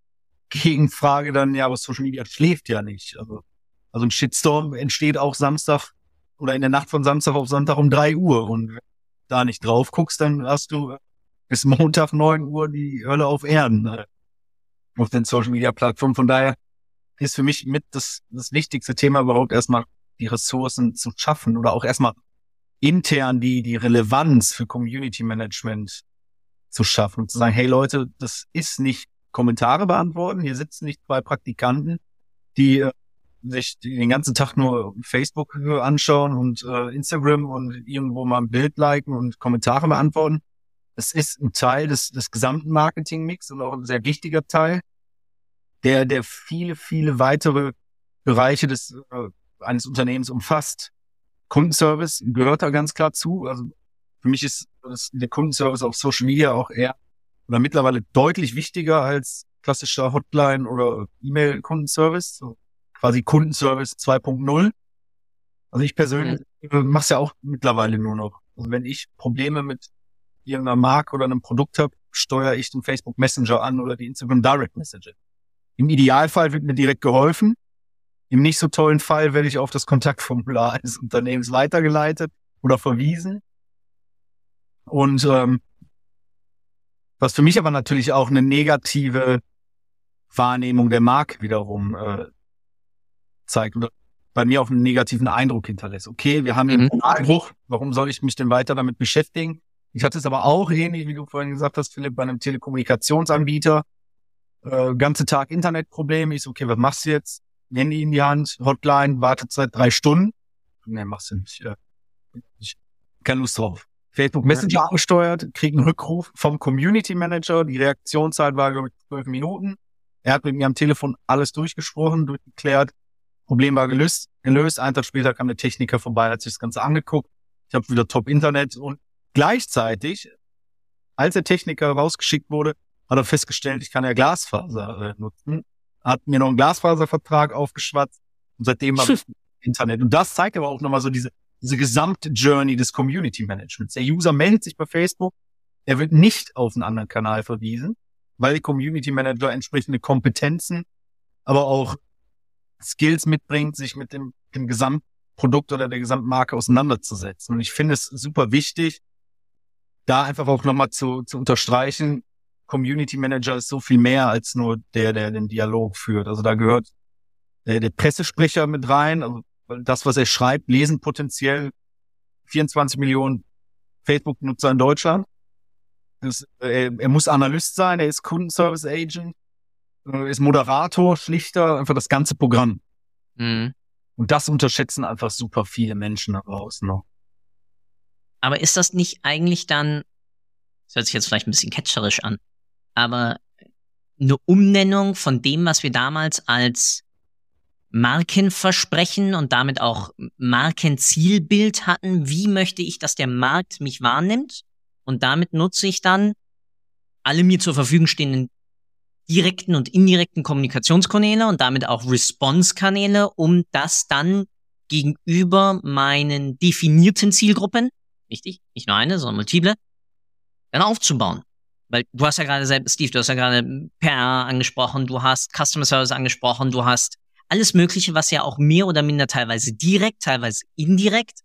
S3: Gegenfrage dann, ja, aber Social Media schläft ja nicht. Also, also ein Shitstorm entsteht auch Samstag oder in der Nacht von Samstag auf Sonntag um drei Uhr. Und da nicht drauf guckst, dann hast du bis Montag neun Uhr die Hölle auf Erden ne? auf den Social Media Plattformen. Von daher ist für mich mit das, das wichtigste Thema überhaupt erstmal die Ressourcen zu schaffen oder auch erstmal intern die, die Relevanz für Community Management zu schaffen und zu sagen, hey Leute, das ist nicht Kommentare beantworten. Hier sitzen nicht zwei Praktikanten, die äh, sich den ganzen Tag nur Facebook anschauen und äh, Instagram und irgendwo mal ein Bild liken und Kommentare beantworten. Das ist ein Teil des, des gesamten Marketingmix und auch ein sehr wichtiger Teil, der, der viele, viele weitere Bereiche des äh, eines Unternehmens umfasst. Kundenservice gehört da ganz klar zu. Also für mich ist das, der Kundenservice auf Social Media auch eher oder mittlerweile deutlich wichtiger als klassischer Hotline oder E-Mail-Kundenservice. So quasi Kundenservice 2.0. Also ich persönlich mhm. mache es ja auch mittlerweile nur noch. Also wenn ich Probleme mit irgendeiner Marke oder einem Produkt habe, steuere ich den Facebook Messenger an oder die Instagram Direct Message. Im Idealfall wird mir direkt geholfen. Im nicht so tollen Fall werde ich auf das Kontaktformular eines Unternehmens weitergeleitet oder verwiesen. Und ähm, was für mich aber natürlich auch eine negative Wahrnehmung der Marke wiederum äh, zeigt oder bei mir auch einen negativen Eindruck hinterlässt. Okay, wir haben hier einen Eindruck, warum soll ich mich denn weiter damit beschäftigen? Ich hatte es aber auch ähnlich, wie du vorhin gesagt hast, Philipp, bei einem Telekommunikationsanbieter. Äh, ganze Tag Internetprobleme. Ich so, okay, was machst du jetzt? Handy in die Hand, Hotline, Wartezeit drei Stunden. Nee, machst du nicht. Äh, ich, keine Lust drauf. Facebook Messenger gesteuert, krieg einen Rückruf vom Community Manager. Die Reaktionszeit war, glaube ich, zwölf Minuten. Er hat mit mir am Telefon alles durchgesprochen, durchgeklärt. Problem war gelöst. gelöst. Einen Tag später kam der Techniker vorbei, hat sich das Ganze angeguckt. Ich habe wieder Top-Internet und gleichzeitig, als der Techniker rausgeschickt wurde, hat er festgestellt, ich kann ja Glasfaser äh, nutzen. Hat mir noch einen Glasfaservertrag aufgeschwatzt und seitdem habe ich Internet. Und das zeigt aber auch nochmal so diese, diese gesamte Journey des Community Managements. Der User meldet sich bei Facebook, er wird nicht auf einen anderen Kanal verwiesen, weil die Community Manager entsprechende Kompetenzen, aber auch Skills mitbringt, sich mit dem, dem Gesamtprodukt oder der Gesamtmarke auseinanderzusetzen. Und ich finde es super wichtig, da einfach auch nochmal zu, zu unterstreichen, Community Manager ist so viel mehr als nur der, der den Dialog führt. Also da gehört der, der Pressesprecher mit rein. Also das, was er schreibt, lesen potenziell 24 Millionen Facebook-Nutzer in Deutschland. Das, er, er, muss Analyst sein, er ist Kundenservice Agent, äh, ist Moderator, Schlichter, einfach das ganze Programm. Mhm. Und das unterschätzen einfach super viele Menschen da draußen noch.
S1: Aber ist das nicht eigentlich dann, das hört sich jetzt vielleicht ein bisschen catcherisch an, aber eine Umnennung von dem, was wir damals als Markenversprechen und damit auch Markenzielbild hatten. Wie möchte ich, dass der Markt mich wahrnimmt? Und damit nutze ich dann alle mir zur Verfügung stehenden direkten und indirekten Kommunikationskanäle und damit auch Response-Kanäle, um das dann gegenüber meinen definierten Zielgruppen, wichtig, nicht nur eine, sondern multiple, dann aufzubauen. Weil du hast ja gerade selbst, Steve, du hast ja gerade PR angesprochen, du hast Customer Service angesprochen, du hast alles Mögliche, was ja auch mehr oder minder teilweise direkt, teilweise indirekt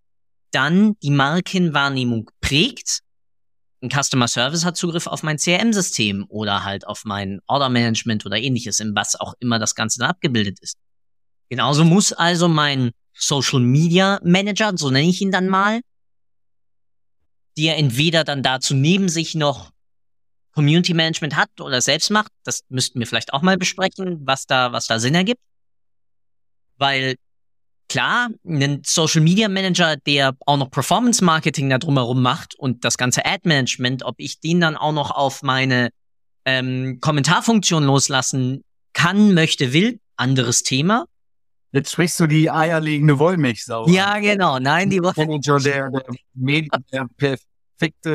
S1: dann die Markenwahrnehmung prägt. Ein Customer Service hat Zugriff auf mein CRM-System oder halt auf mein Order Management oder ähnliches, in was auch immer das Ganze dann abgebildet ist. Genauso muss also mein Social Media Manager, so nenne ich ihn dann mal, der entweder dann dazu neben sich noch Community Management hat oder selbst macht. Das müssten wir vielleicht auch mal besprechen, was da, was da Sinn ergibt. Weil klar, ein Social Media Manager, der auch noch Performance Marketing da drumherum macht und das ganze Ad Management, ob ich den dann auch noch auf meine ähm, Kommentarfunktion loslassen kann, möchte, will, anderes Thema.
S3: Jetzt sprichst du die eierlegende Wollmilchsau.
S1: Ja, genau. Nein, die
S3: Wollmilchsau. Der, der, der, der perfekte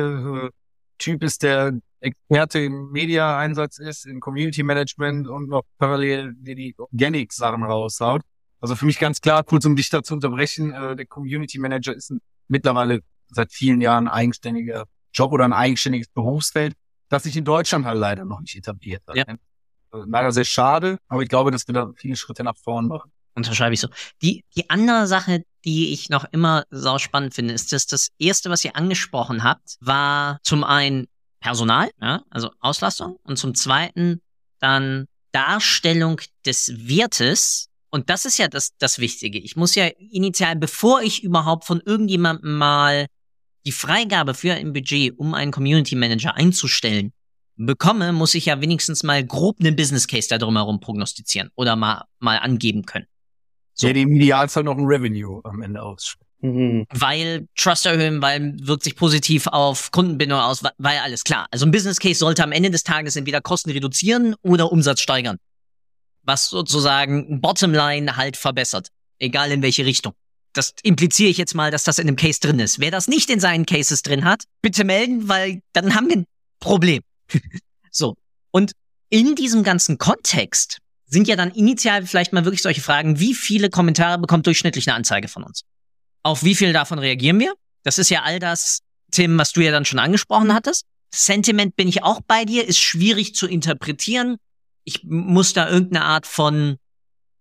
S3: äh, Typ ist, der Experte im Media-Einsatz ist, im Community-Management und noch parallel die, die Organic-Sachen raushaut. Also für mich ganz klar, kurz um dich da zu unterbrechen, äh, der Community-Manager ist ein, mittlerweile seit vielen Jahren ein eigenständiger Job oder ein eigenständiges Berufsfeld, das sich in Deutschland halt leider noch nicht etabliert hat. Ja. Also leider sehr schade, aber ich glaube, dass wir da viele Schritte nach vorn machen.
S1: Unterschreibe ich so. Die, die andere Sache, die ich noch immer sau spannend finde, ist, dass das erste, was ihr angesprochen habt, war zum einen Personal, ja, also Auslastung und zum zweiten dann Darstellung des Wertes. Und das ist ja das, das Wichtige. Ich muss ja initial, bevor ich überhaupt von irgendjemandem mal die Freigabe für ein Budget, um einen Community Manager einzustellen, bekomme, muss ich ja wenigstens mal grob einen Business Case da drumherum prognostizieren oder mal, mal angeben können.
S3: So. Ja, im Idealfall noch ein Revenue am Ende aus.
S1: Mhm. Weil Trust erhöhen, weil wirkt sich positiv auf Kundenbindung aus, weil alles klar. Also ein Business Case sollte am Ende des Tages entweder Kosten reduzieren oder Umsatz steigern. Was sozusagen Bottomline halt verbessert. Egal in welche Richtung. Das impliziere ich jetzt mal, dass das in dem Case drin ist. Wer das nicht in seinen Cases drin hat, bitte melden, weil dann haben wir ein Problem. so. Und in diesem ganzen Kontext sind ja dann initial vielleicht mal wirklich solche Fragen, wie viele Kommentare bekommt durchschnittlich eine Anzeige von uns? Auf wie viel davon reagieren wir? Das ist ja all das, Tim, was du ja dann schon angesprochen hattest. Sentiment bin ich auch bei dir, ist schwierig zu interpretieren. Ich muss da irgendeine Art von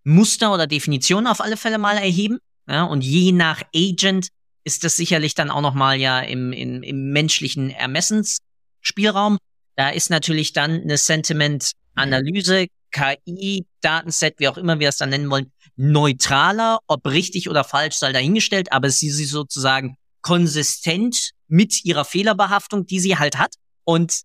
S1: Muster oder Definition auf alle Fälle mal erheben. Ja, und je nach Agent ist das sicherlich dann auch nochmal ja im, im, im menschlichen Ermessensspielraum. Da ist natürlich dann eine Sentiment-Analyse, KI, Datenset, wie auch immer wir es dann nennen wollen, neutraler, ob richtig oder falsch, sei dahingestellt, aber sie ist sozusagen konsistent mit ihrer Fehlerbehaftung, die sie halt hat. Und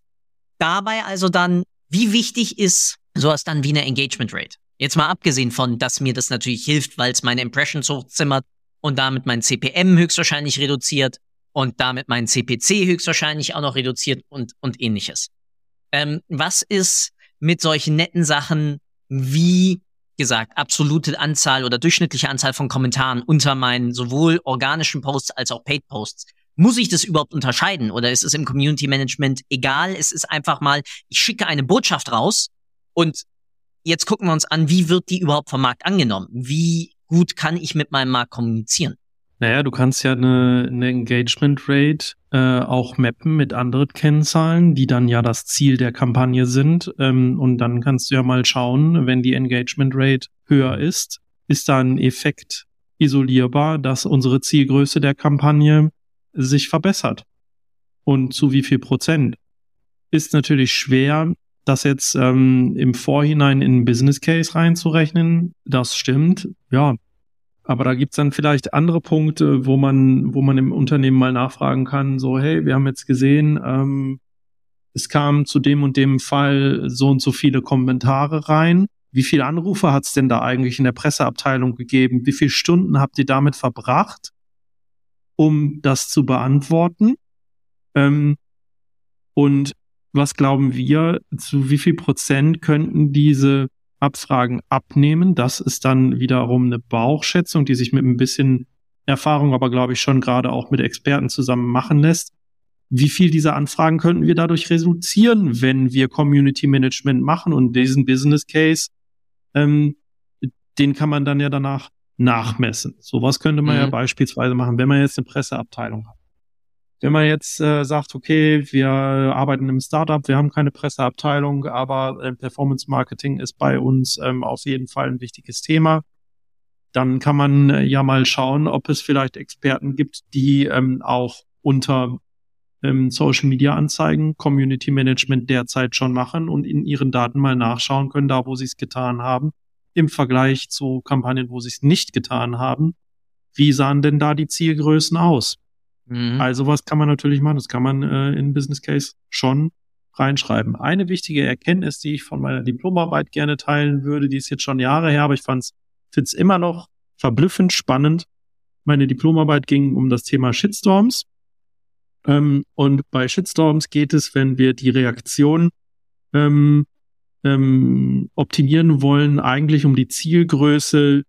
S1: dabei also dann, wie wichtig ist sowas dann wie eine Engagement Rate? Jetzt mal abgesehen von, dass mir das natürlich hilft, weil es meine Impressions hochzimmert und damit mein CPM höchstwahrscheinlich reduziert und damit mein CPC höchstwahrscheinlich auch noch reduziert und, und ähnliches. Ähm, was ist mit solchen netten Sachen wie gesagt, absolute Anzahl oder durchschnittliche Anzahl von Kommentaren unter meinen sowohl organischen Posts als auch Paid Posts. Muss ich das überhaupt unterscheiden oder ist es im Community Management egal? Es ist einfach mal, ich schicke eine Botschaft raus und jetzt gucken wir uns an, wie wird die überhaupt vom Markt angenommen? Wie gut kann ich mit meinem Markt kommunizieren?
S4: Naja, du kannst ja eine, eine Engagement Rate äh, auch mappen mit anderen Kennzahlen, die dann ja das Ziel der Kampagne sind. Ähm, und dann kannst du ja mal schauen, wenn die Engagement Rate höher ist, ist da ein Effekt isolierbar, dass unsere Zielgröße der Kampagne sich verbessert. Und zu wie viel Prozent? Ist natürlich schwer, das jetzt ähm, im Vorhinein in Business Case reinzurechnen. Das stimmt. Ja, aber da gibt's dann vielleicht andere Punkte, wo man, wo man im Unternehmen mal nachfragen kann, so, hey, wir haben jetzt gesehen, ähm, es kam zu dem und dem Fall so und so viele Kommentare rein. Wie viele Anrufe hat's denn da eigentlich in der Presseabteilung gegeben? Wie viele Stunden habt ihr damit verbracht, um das zu beantworten? Ähm, und was glauben wir, zu wie viel Prozent könnten diese Abfragen abnehmen. Das ist dann wiederum eine Bauchschätzung, die sich mit ein bisschen Erfahrung, aber glaube ich schon gerade auch mit Experten zusammen machen lässt. Wie viel dieser Anfragen könnten wir dadurch reduzieren, wenn wir Community Management machen und diesen Business Case, ähm, den kann man dann ja danach nachmessen. Sowas könnte man mhm. ja beispielsweise machen, wenn man jetzt eine Presseabteilung hat. Wenn man jetzt äh, sagt, okay, wir arbeiten im Startup, wir haben keine Presseabteilung, aber äh, Performance Marketing ist bei uns ähm, auf jeden Fall ein wichtiges Thema, dann kann man äh, ja mal schauen, ob es vielleicht Experten gibt, die ähm, auch unter ähm, Social Media Anzeigen, Community Management derzeit schon machen und in ihren Daten mal nachschauen können, da wo sie es getan haben, im Vergleich zu Kampagnen, wo sie es nicht getan haben. Wie sahen denn da die Zielgrößen aus? Mhm. Also was kann man natürlich machen. Das kann man äh, in Business Case schon reinschreiben. Eine wichtige Erkenntnis, die ich von meiner Diplomarbeit gerne teilen würde, die ist jetzt schon Jahre her, aber ich fand's find's immer noch verblüffend spannend. Meine Diplomarbeit ging um das Thema Shitstorms. Ähm, und bei Shitstorms geht es, wenn wir die Reaktion ähm, ähm, optimieren wollen, eigentlich um die Zielgröße,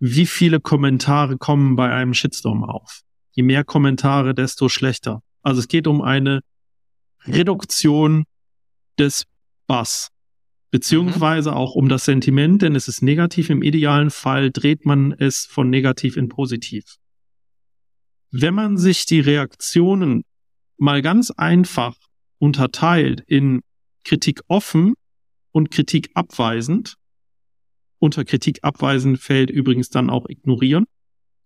S4: wie viele Kommentare kommen bei einem Shitstorm auf je mehr Kommentare, desto schlechter. Also es geht um eine Reduktion des Bass, beziehungsweise mhm. auch um das Sentiment, denn es ist negativ. Im idealen Fall dreht man es von negativ in positiv. Wenn man sich die Reaktionen mal ganz einfach unterteilt in Kritik offen und Kritik abweisend, unter Kritik abweisend fällt übrigens dann auch ignorieren,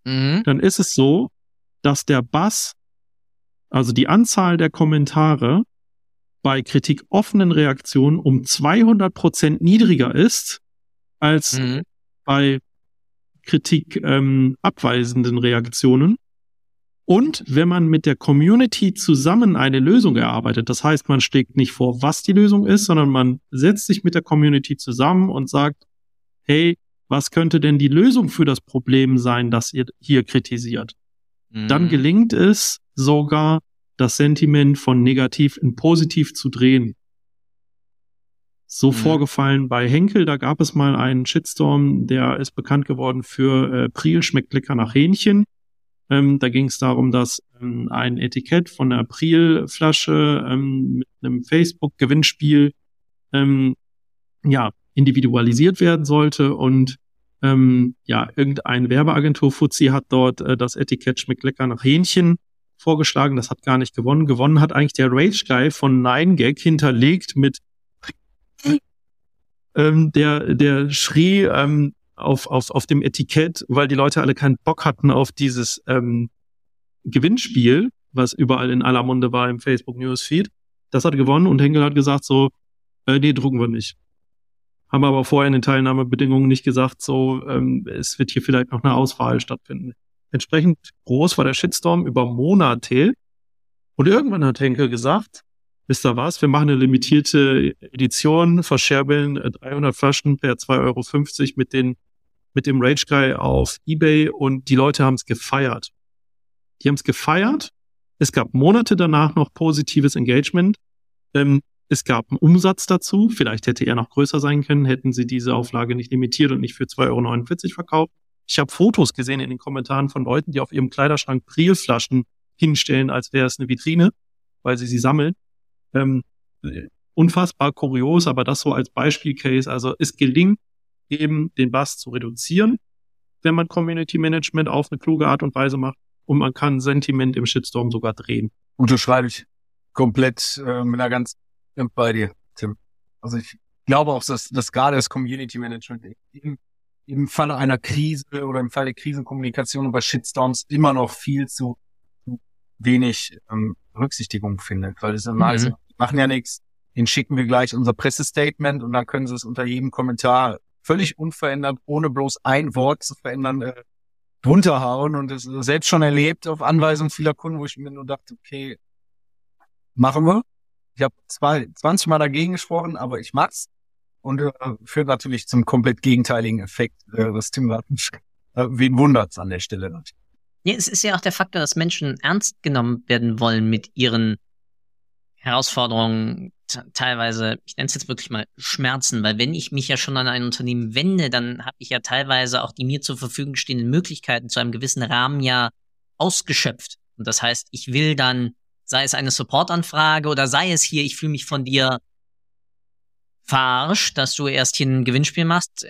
S4: mhm. dann ist es so, dass der Bass, also die Anzahl der Kommentare bei kritikoffenen Reaktionen um 200 Prozent niedriger ist als mhm. bei Kritik ähm, abweisenden Reaktionen. Und wenn man mit der Community zusammen eine Lösung erarbeitet, das heißt, man schlägt nicht vor, was die Lösung ist, sondern man setzt sich mit der Community zusammen und sagt, hey, was könnte denn die Lösung für das Problem sein, das ihr hier kritisiert? Dann mhm. gelingt es sogar, das Sentiment von negativ in positiv zu drehen. so mhm. vorgefallen bei Henkel. Da gab es mal einen Shitstorm, der ist bekannt geworden für äh, Priel schmeckt lecker nach Hähnchen. Ähm, da ging es darum, dass ähm, ein Etikett von einer Priel-Flasche ähm, mit einem Facebook-Gewinnspiel ähm, ja individualisiert werden sollte und ähm, ja irgendeine Werbeagentur Fuzzi hat dort äh, das Etikett schmeckt lecker nach Hähnchen vorgeschlagen. Das hat gar nicht gewonnen. Gewonnen hat eigentlich der Rage Guy von Nine Gag hinterlegt mit ähm, der der schrie ähm, auf, auf, auf dem Etikett, weil die Leute alle keinen Bock hatten auf dieses ähm, Gewinnspiel, was überall in aller Munde war im Facebook Newsfeed. Das hat gewonnen und Henkel hat gesagt so, äh, nee, drucken wir nicht. Haben aber vorher in den Teilnahmebedingungen nicht gesagt, so, ähm, es wird hier vielleicht noch eine Auswahl stattfinden. Entsprechend groß war der Shitstorm über Monate. Und irgendwann hat Henkel gesagt, wisst ihr was, wir machen eine limitierte Edition, verscherbeln 300 Flaschen per 2,50 Euro mit den mit dem Rage Guy auf eBay und die Leute haben es gefeiert. Die haben es gefeiert. Es gab Monate danach noch positives Engagement. Ähm, es gab einen Umsatz dazu. Vielleicht hätte er noch größer sein können, hätten sie diese Auflage nicht limitiert und nicht für 2,49 Euro verkauft. Ich habe Fotos gesehen in den Kommentaren von Leuten, die auf ihrem Kleiderschrank Prielflaschen hinstellen, als wäre es eine Vitrine, weil sie sie sammeln. Ähm, unfassbar kurios, aber das so als Beispielcase. Also es gelingt eben den Bass zu reduzieren, wenn man Community Management auf eine kluge Art und Weise macht. Und man kann Sentiment im Shitstorm sogar drehen.
S3: Unterschreibe ich komplett äh, mit einer ganz bei dir, Tim. Also ich glaube auch, dass, dass gerade das Community Management im, im Falle einer Krise oder im Falle Krisenkommunikation über Shitstorms immer noch viel zu, zu wenig ähm, Berücksichtigung findet. Weil es immer mhm. also, machen ja nichts, den schicken wir gleich unser Pressestatement und dann können sie es unter jedem Kommentar völlig unverändert, ohne bloß ein Wort zu verändern, äh, drunter hauen und das selbst schon erlebt auf Anweisung vieler Kunden, wo ich mir nur dachte, okay, machen wir. Ich habe zwei, 20 Mal dagegen gesprochen, aber ich mag's und äh, führt natürlich zum komplett gegenteiligen Effekt, äh, was Tim gerade äh, Wen wundert's an der Stelle natürlich.
S1: Ja, es ist ja auch der Faktor, dass Menschen ernst genommen werden wollen mit ihren Herausforderungen, teilweise, ich nenne es jetzt wirklich mal Schmerzen, weil wenn ich mich ja schon an ein Unternehmen wende, dann habe ich ja teilweise auch die mir zur Verfügung stehenden Möglichkeiten zu einem gewissen Rahmen ja ausgeschöpft. Und das heißt, ich will dann, sei es eine Supportanfrage oder sei es hier, ich fühle mich von dir verarscht, dass du erst hier ein Gewinnspiel machst.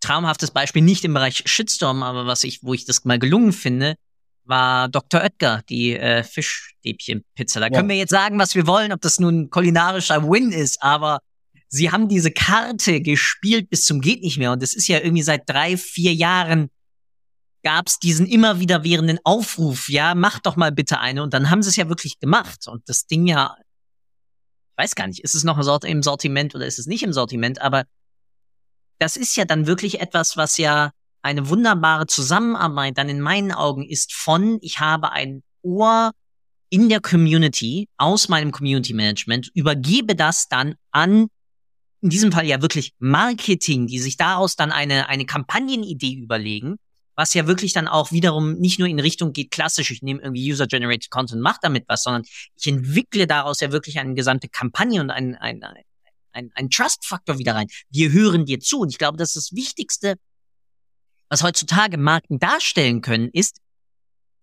S1: Traumhaftes Beispiel, nicht im Bereich Shitstorm, aber was ich, wo ich das mal gelungen finde, war Dr. Oetker, die äh, Fischstäbchenpizza. Da ja. können wir jetzt sagen, was wir wollen, ob das nun kulinarischer Win ist, aber sie haben diese Karte gespielt bis zum geht nicht mehr und das ist ja irgendwie seit drei, vier Jahren gab's diesen immer wieder währenden Aufruf, ja, mach doch mal bitte eine. Und dann haben sie es ja wirklich gemacht. Und das Ding ja, ich weiß gar nicht, ist es noch im Sortiment oder ist es nicht im Sortiment, aber das ist ja dann wirklich etwas, was ja eine wunderbare Zusammenarbeit dann in meinen Augen ist von, ich habe ein Ohr in der Community, aus meinem Community Management, übergebe das dann an, in diesem Fall ja wirklich Marketing, die sich daraus dann eine, eine Kampagnenidee überlegen, was ja wirklich dann auch wiederum nicht nur in Richtung geht, klassisch, ich nehme irgendwie User-Generated Content, mach damit was, sondern ich entwickle daraus ja wirklich eine gesamte Kampagne und ein, ein, ein, ein Trust-Faktor wieder rein. Wir hören dir zu. Und ich glaube, das ist das Wichtigste, was heutzutage Marken darstellen können, ist,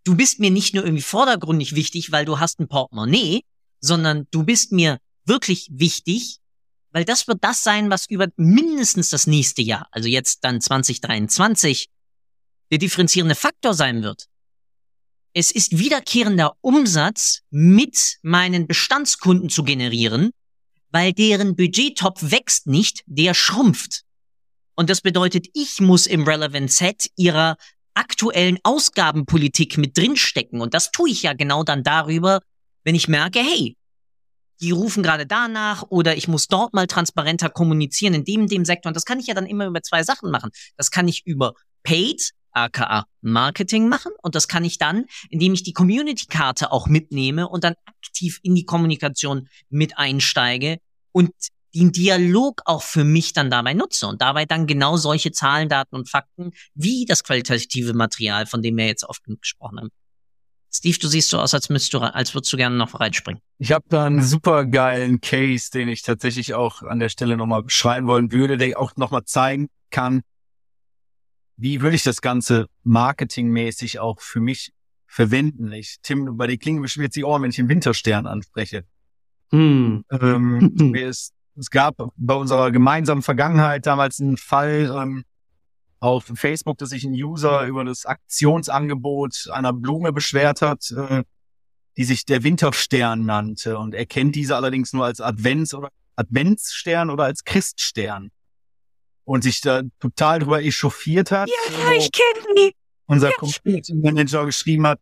S1: du bist mir nicht nur irgendwie vordergründig wichtig, weil du hast ein Portemonnaie, sondern du bist mir wirklich wichtig, weil das wird das sein, was über mindestens das nächste Jahr, also jetzt dann 2023, der differenzierende Faktor sein wird. Es ist wiederkehrender Umsatz mit meinen Bestandskunden zu generieren, weil deren Budgettopf wächst nicht, der schrumpft. Und das bedeutet, ich muss im Relevant Set ihrer aktuellen Ausgabenpolitik mit drinstecken. Und das tue ich ja genau dann darüber, wenn ich merke, hey, die rufen gerade danach oder ich muss dort mal transparenter kommunizieren in dem, dem Sektor. Und das kann ich ja dann immer über zwei Sachen machen. Das kann ich über Paid, aka Marketing machen. Und das kann ich dann, indem ich die Community-Karte auch mitnehme und dann aktiv in die Kommunikation mit einsteige und den Dialog auch für mich dann dabei nutze und dabei dann genau solche Zahlen, Daten und Fakten wie das qualitative Material, von dem wir jetzt oft gesprochen haben, Steve, du siehst so aus, als müsstest du, als würdest du gerne noch reinspringen.
S3: Ich habe da einen super geilen Case, den ich tatsächlich auch an der Stelle nochmal beschreiben wollen würde, der auch nochmal zeigen kann, wie würde ich das Ganze marketingmäßig auch für mich verwenden. Ich, Tim, bei dir klingen bestimmt die Ohren, wenn ich den Winterstern anspreche. Hm. Ähm, es, es gab bei unserer gemeinsamen Vergangenheit damals einen Fall, ähm, auf Facebook, dass sich ein User über das Aktionsangebot einer Blume beschwert hat, äh, die sich der Winterstern nannte. Und er kennt diese allerdings nur als Advents- oder Adventsstern oder als Christstern. Und sich da total drüber echauffiert hat.
S1: Ja, ich kenne die.
S3: Unser ja, Community Manager geschrieben hat,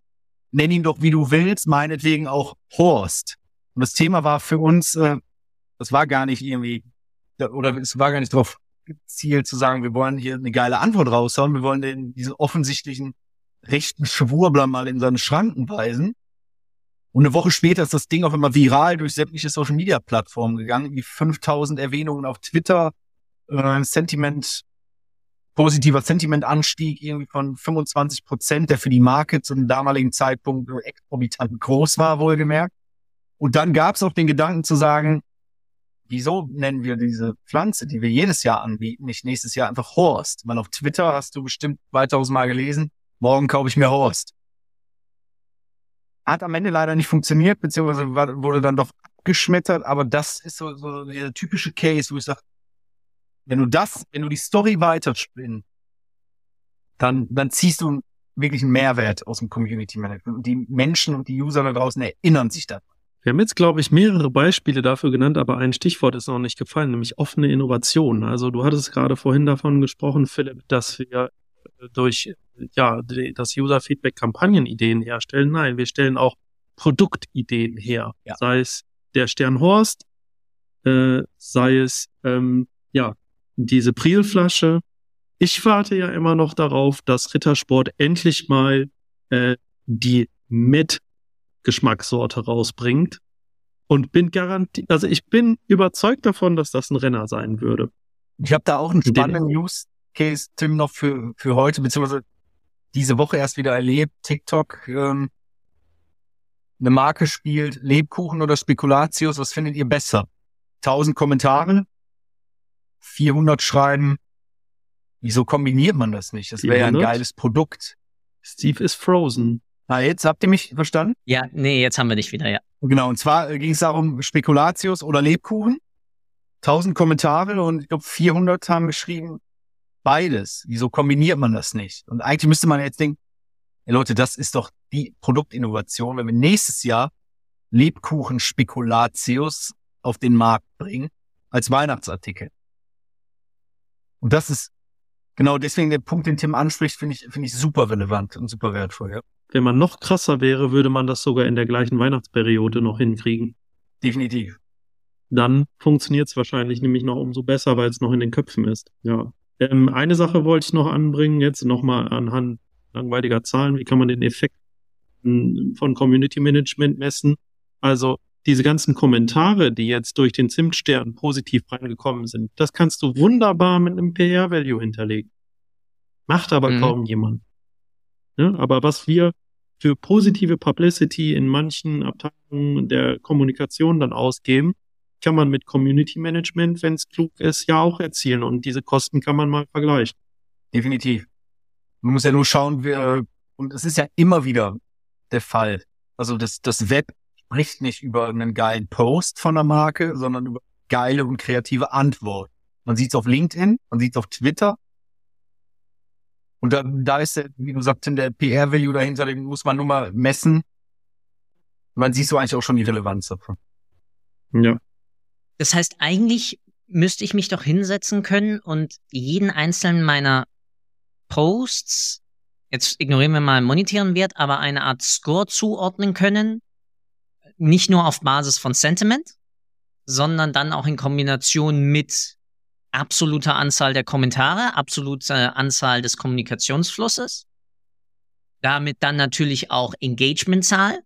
S3: nenn ihn doch wie du willst, meinetwegen auch Horst. Und das Thema war für uns, äh, das war gar nicht irgendwie, oder es war gar nicht drauf Ziel zu sagen, wir wollen hier eine geile Antwort raushauen, wir wollen den, diesen offensichtlichen rechten Schwurbler mal in seine Schranken weisen. Und eine Woche später ist das Ding auf einmal viral durch sämtliche Social Media Plattformen gegangen, wie 5000 Erwähnungen auf Twitter, äh, Sentiment, positiver Sentimentanstieg irgendwie von 25 Prozent, der für die Marke zu einem damaligen Zeitpunkt exorbitant groß war, wohlgemerkt. Und dann gab es auch den Gedanken zu sagen, wieso nennen wir diese Pflanze, die wir jedes Jahr anbieten, nicht nächstes Jahr einfach Horst? Weil auf Twitter hast du bestimmt 2000 Mal gelesen, morgen kaufe ich mir Horst. Hat am Ende leider nicht funktioniert, beziehungsweise wurde dann doch abgeschmettert, aber das ist so, so der typische Case, wo ich sage, wenn du das, wenn du die Story weiterspinnst, dann, dann ziehst du wirklich einen Mehrwert aus dem Community Management. Und die Menschen und die User da draußen erinnern sich daran.
S4: Wir haben jetzt, glaube ich, mehrere Beispiele dafür genannt, aber ein Stichwort ist noch nicht gefallen, nämlich offene Innovation. Also du hattest gerade vorhin davon gesprochen, Philipp, dass wir durch ja das User-Feedback Kampagnenideen herstellen. Nein, wir stellen auch Produktideen her. Ja. Sei es der Sternhorst, äh, sei es ähm, ja diese Prielflasche. Ich warte ja immer noch darauf, dass Rittersport endlich mal äh, die mit Geschmackssorte rausbringt. Und bin garantiert, also ich bin überzeugt davon, dass das ein Renner sein würde.
S3: Ich habe da auch einen spannenden Use Case, Tim, noch für, für heute, beziehungsweise diese Woche erst wieder erlebt. TikTok, ähm, eine Marke spielt Lebkuchen oder Spekulatius. Was findet ihr besser? 1000 Kommentare, 400 schreiben. Wieso kombiniert man das nicht? Das wäre ja ein geiles Produkt.
S4: Steve ist frozen.
S3: Na, jetzt habt ihr mich verstanden?
S1: Ja, nee, jetzt haben wir dich wieder, ja.
S3: Genau, und zwar äh, ging es darum, Spekulatius oder Lebkuchen. 1000 Kommentare und ich glaube 400 haben geschrieben, beides. Wieso kombiniert man das nicht? Und eigentlich müsste man jetzt denken, hey Leute, das ist doch die Produktinnovation, wenn wir nächstes Jahr Lebkuchen Spekulatius auf den Markt bringen als Weihnachtsartikel. Und das ist genau deswegen der Punkt, den Tim anspricht, finde ich, finde ich super relevant und super wertvoll. Ja.
S4: Wenn man noch krasser wäre, würde man das sogar in der gleichen Weihnachtsperiode noch hinkriegen.
S3: Definitiv.
S4: Dann funktioniert es wahrscheinlich nämlich noch umso besser, weil es noch in den Köpfen ist. Ja. Ähm, eine Sache wollte ich noch anbringen, jetzt nochmal anhand langweiliger Zahlen. Wie kann man den Effekt von Community Management messen? Also diese ganzen Kommentare, die jetzt durch den Zimtstern positiv reingekommen sind, das kannst du wunderbar mit einem PR-Value hinterlegen. Macht aber mhm. kaum jemand. Ja, aber was wir für positive Publicity in manchen Abteilungen der Kommunikation dann ausgeben, kann man mit Community Management, wenn es klug ist, ja auch erzielen. Und diese Kosten kann man mal vergleichen.
S3: Definitiv. Man muss ja nur schauen, wie, und es ist ja immer wieder der Fall. Also das, das Web spricht nicht über einen geilen Post von der Marke, sondern über geile und kreative Antwort. Man sieht es auf LinkedIn, man sieht es auf Twitter, und da, da ist, der, wie du sagst, der PR-Value dahinter, den muss man nur mal messen. Man sieht so eigentlich auch schon die Relevanz davon.
S1: Ja. Das heißt, eigentlich müsste ich mich doch hinsetzen können und jeden einzelnen meiner Posts, jetzt ignorieren wir mal einen monetären Wert, aber eine Art Score zuordnen können. Nicht nur auf Basis von Sentiment, sondern dann auch in Kombination mit absolute Anzahl der Kommentare, absolute Anzahl des Kommunikationsflusses. Damit dann natürlich auch Engagementzahl,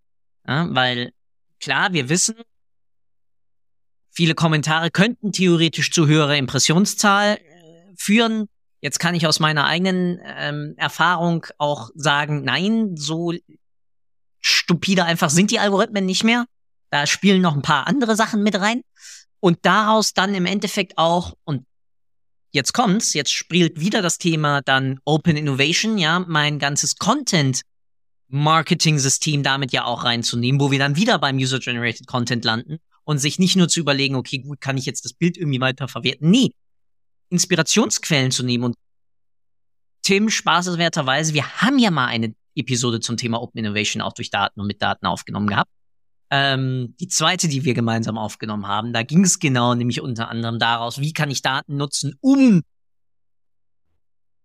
S1: ja, weil klar, wir wissen, viele Kommentare könnten theoretisch zu höherer Impressionszahl äh, führen. Jetzt kann ich aus meiner eigenen ähm, Erfahrung auch sagen, nein, so stupide einfach sind die Algorithmen nicht mehr. Da spielen noch ein paar andere Sachen mit rein. Und daraus dann im Endeffekt auch, und jetzt kommt's, jetzt spielt wieder das Thema dann Open Innovation, ja, mein ganzes Content Marketing-System damit ja auch reinzunehmen, wo wir dann wieder beim User-Generated Content landen und sich nicht nur zu überlegen, okay, gut, kann ich jetzt das Bild irgendwie weiter verwerten? Nee, Inspirationsquellen zu nehmen. Und Tim, spaßeswerterweise, wir haben ja mal eine Episode zum Thema Open Innovation auch durch Daten und mit Daten aufgenommen gehabt. Ähm, die zweite, die wir gemeinsam aufgenommen haben, da ging es genau nämlich unter anderem daraus, wie kann ich Daten nutzen, um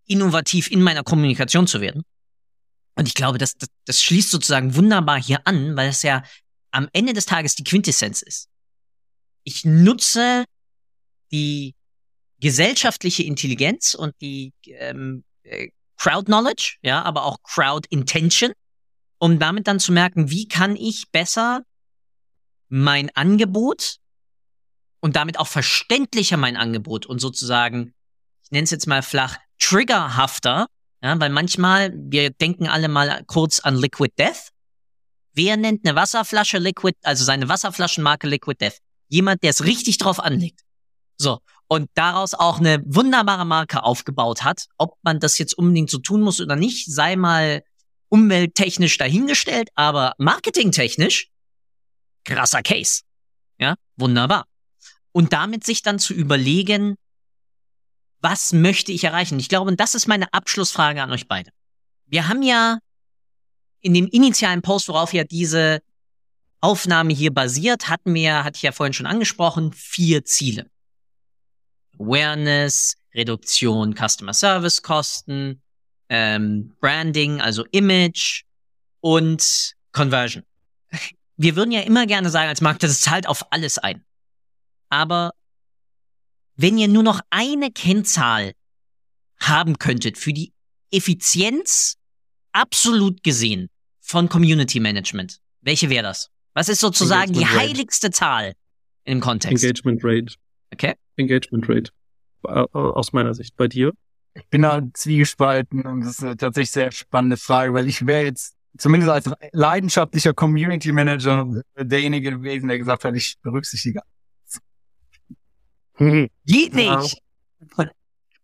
S1: innovativ in meiner Kommunikation zu werden. Und ich glaube, das, das, das schließt sozusagen wunderbar hier an, weil es ja am Ende des Tages die Quintessenz ist. Ich nutze die gesellschaftliche Intelligenz und die ähm, äh, Crowd Knowledge, ja, aber auch Crowd Intention, um damit dann zu merken, wie kann ich besser mein Angebot und damit auch verständlicher mein Angebot und sozusagen, ich nenne es jetzt mal flach, triggerhafter, ja, weil manchmal, wir denken alle mal kurz an Liquid Death. Wer nennt eine Wasserflasche Liquid, also seine Wasserflaschenmarke Liquid Death? Jemand, der es richtig drauf anlegt. So. Und daraus auch eine wunderbare Marke aufgebaut hat. Ob man das jetzt unbedingt so tun muss oder nicht, sei mal umwelttechnisch dahingestellt, aber marketingtechnisch krasser Case. Ja, wunderbar. Und damit sich dann zu überlegen, was möchte ich erreichen? Ich glaube, das ist meine Abschlussfrage an euch beide. Wir haben ja in dem initialen Post, worauf ja diese Aufnahme hier basiert, hatten wir, hatte ich ja vorhin schon angesprochen, vier Ziele. Awareness, Reduktion Customer Service Kosten, ähm, Branding, also Image und Conversion. Wir würden ja immer gerne sagen als Markt, das zahlt auf alles ein. Aber wenn ihr nur noch eine Kennzahl haben könntet für die Effizienz absolut gesehen von Community Management, welche wäre das? Was ist sozusagen die heiligste Rate. Zahl im Kontext?
S4: Engagement Rate.
S1: Okay.
S4: Engagement Rate. Aus meiner Sicht. Bei dir?
S3: Ich bin da zwiegespalten und das ist eine tatsächlich sehr spannende Frage, weil ich wäre jetzt zumindest als leidenschaftlicher Community Manager derjenige gewesen, der gesagt hat, ich berücksichtige
S1: Geht nicht.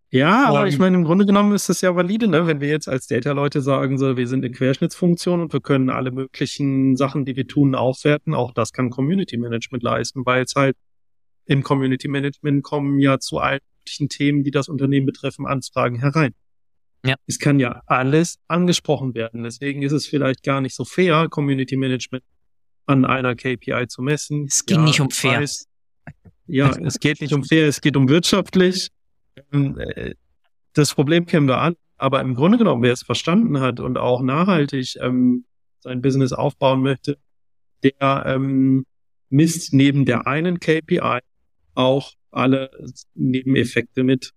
S4: Ja, aber ich meine, im Grunde genommen ist das ja valide, ne? wenn wir jetzt als Data-Leute sagen, so, wir sind in Querschnittsfunktion und wir können alle möglichen Sachen, die wir tun, aufwerten. Auch das kann Community Management leisten, weil es halt im Community Management kommen ja zu allen möglichen Themen, die das Unternehmen betreffen, Anfragen herein. Ja. Es kann ja alles angesprochen werden. Deswegen ist es vielleicht gar nicht so fair, Community Management an einer KPI zu messen.
S1: Es ging
S4: ja,
S1: nicht um fair. Weiß,
S4: ja, es geht nicht um fair, es geht um wirtschaftlich. Ähm, äh, das Problem kennen wir an, aber im Grunde genommen, wer es verstanden hat und auch nachhaltig ähm, sein Business aufbauen möchte, der ähm, misst neben der einen KPI auch alle Nebeneffekte mit,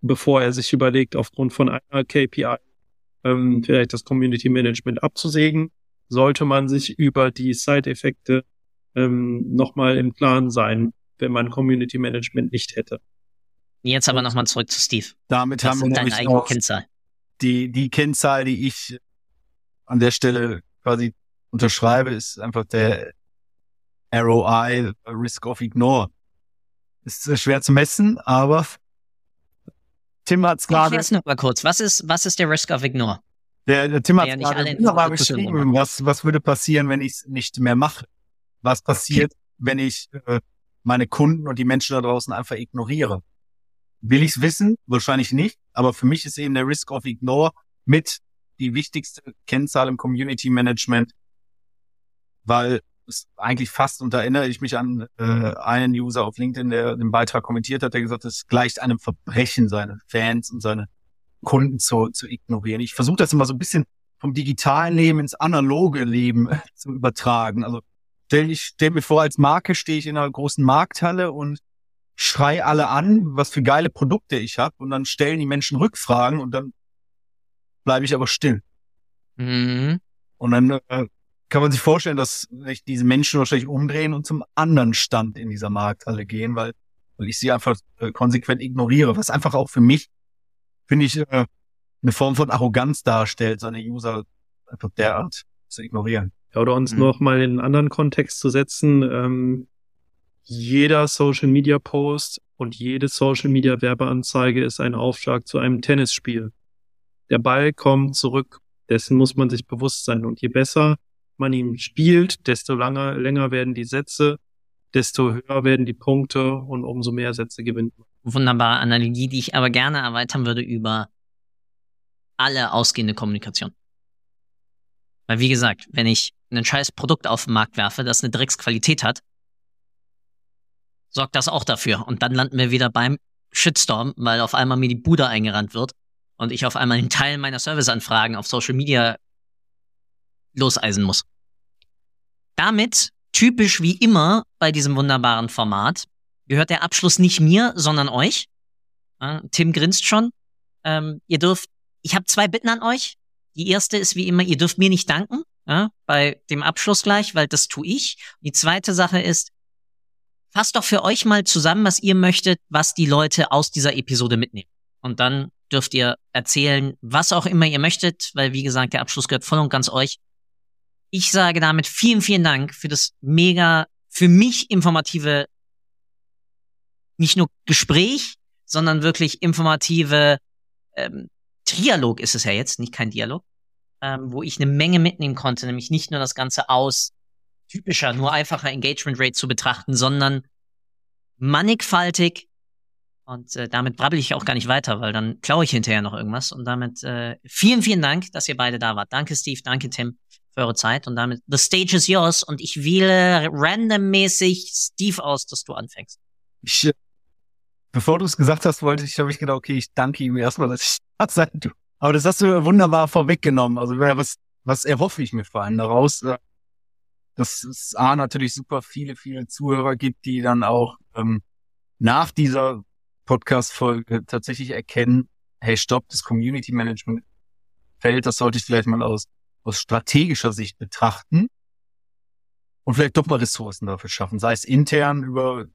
S4: bevor er sich überlegt, aufgrund von einer KPI ähm, vielleicht das Community Management abzusägen, sollte man sich über die Side-Effekte ähm, nochmal im Plan sein, wenn man Community Management nicht hätte.
S1: Jetzt aber nochmal zurück zu Steve.
S3: Damit Was haben wir deine eigene Kennzahl. Die, die Kennzahl, die ich an der Stelle quasi unterschreibe, ist einfach der ROI, Risk of Ignore. Ist schwer zu messen, aber Tim hat es gerade.
S1: Ich noch mal kurz. Was ist, was ist der Risk of Ignore?
S3: Der, der Tim hat es gerade wunderbar beschrieben. Was, was würde passieren, wenn ich es nicht mehr mache? Was passiert, okay. wenn ich äh, meine Kunden und die Menschen da draußen einfach ignoriere. Will ich es wissen? Wahrscheinlich nicht. Aber für mich ist eben der Risk of Ignore mit die wichtigste Kennzahl im Community Management, weil es eigentlich fast, und da erinnere ich mich an äh, einen User auf LinkedIn, der den Beitrag kommentiert hat, der gesagt hat, es gleicht einem Verbrechen, seine Fans und seine Kunden zu, zu ignorieren. Ich versuche das immer so ein bisschen vom digitalen Leben ins analoge Leben zu übertragen. Also stell, ich stell mir vor, als Marke stehe ich in einer großen Markthalle und schrei alle an, was für geile Produkte ich habe und dann stellen die Menschen Rückfragen und dann bleibe ich aber still. Mhm. Und dann äh, kann man sich vorstellen, dass sich diese Menschen wahrscheinlich umdrehen und zum anderen Stand in dieser Markthalle gehen, weil, weil ich sie einfach äh, konsequent ignoriere, was einfach auch für mich, finde ich, äh, eine Form von Arroganz darstellt, seine User einfach derart zu ignorieren.
S4: Ja, oder uns mhm. noch mal in einen anderen Kontext zu setzen. Ähm, jeder Social Media Post und jede Social Media Werbeanzeige ist ein Aufschlag zu einem Tennisspiel. Der Ball kommt zurück, dessen muss man sich bewusst sein. Und je besser man ihn spielt, desto langer, länger werden die Sätze, desto höher werden die Punkte und umso mehr Sätze gewinnt man.
S1: Wunderbare Analogie, die ich aber gerne erweitern würde über alle ausgehende Kommunikation. Weil wie gesagt, wenn ich ein scheiß Produkt auf den Markt werfe, das eine Drecksqualität hat, sorgt das auch dafür. Und dann landen wir wieder beim Shitstorm, weil auf einmal mir die Bude eingerannt wird und ich auf einmal einen Teil meiner Serviceanfragen auf Social Media loseisen muss. Damit, typisch wie immer bei diesem wunderbaren Format, gehört der Abschluss nicht mir, sondern euch. Tim grinst schon. Ähm, ihr dürft, ich habe zwei Bitten an euch. Die erste ist wie immer, ihr dürft mir nicht danken ja, bei dem Abschluss gleich, weil das tue ich. Die zweite Sache ist, fasst doch für euch mal zusammen, was ihr möchtet, was die Leute aus dieser Episode mitnehmen. Und dann dürft ihr erzählen, was auch immer ihr möchtet, weil wie gesagt, der Abschluss gehört voll und ganz euch. Ich sage damit vielen, vielen Dank für das mega, für mich informative, nicht nur Gespräch, sondern wirklich informative ähm, Trialog ist es ja jetzt, nicht kein Dialog, ähm, wo ich eine Menge mitnehmen konnte, nämlich nicht nur das Ganze aus typischer, nur einfacher Engagement Rate zu betrachten, sondern mannigfaltig. Und äh, damit brabbel ich auch gar nicht weiter, weil dann klaue ich hinterher noch irgendwas. Und damit äh, vielen, vielen Dank, dass ihr beide da wart. Danke, Steve, danke, Tim, für eure Zeit. Und damit, the stage is yours. Und ich wähle randommäßig Steve aus, dass du anfängst.
S3: Ich, äh, bevor du es gesagt hast, wollte ich, habe ich gedacht, okay, ich danke ihm erstmal, dass ich da sein du. Aber das hast du wunderbar vorweggenommen. Also was, was erhoffe ich mir vor allem daraus? Äh, dass es A natürlich super viele, viele Zuhörer gibt, die dann auch ähm, nach dieser Podcast-Folge tatsächlich erkennen, hey, stopp, das Community Management Feld, das sollte ich vielleicht mal aus, aus strategischer Sicht betrachten und vielleicht doch mal Ressourcen dafür schaffen, sei es intern über,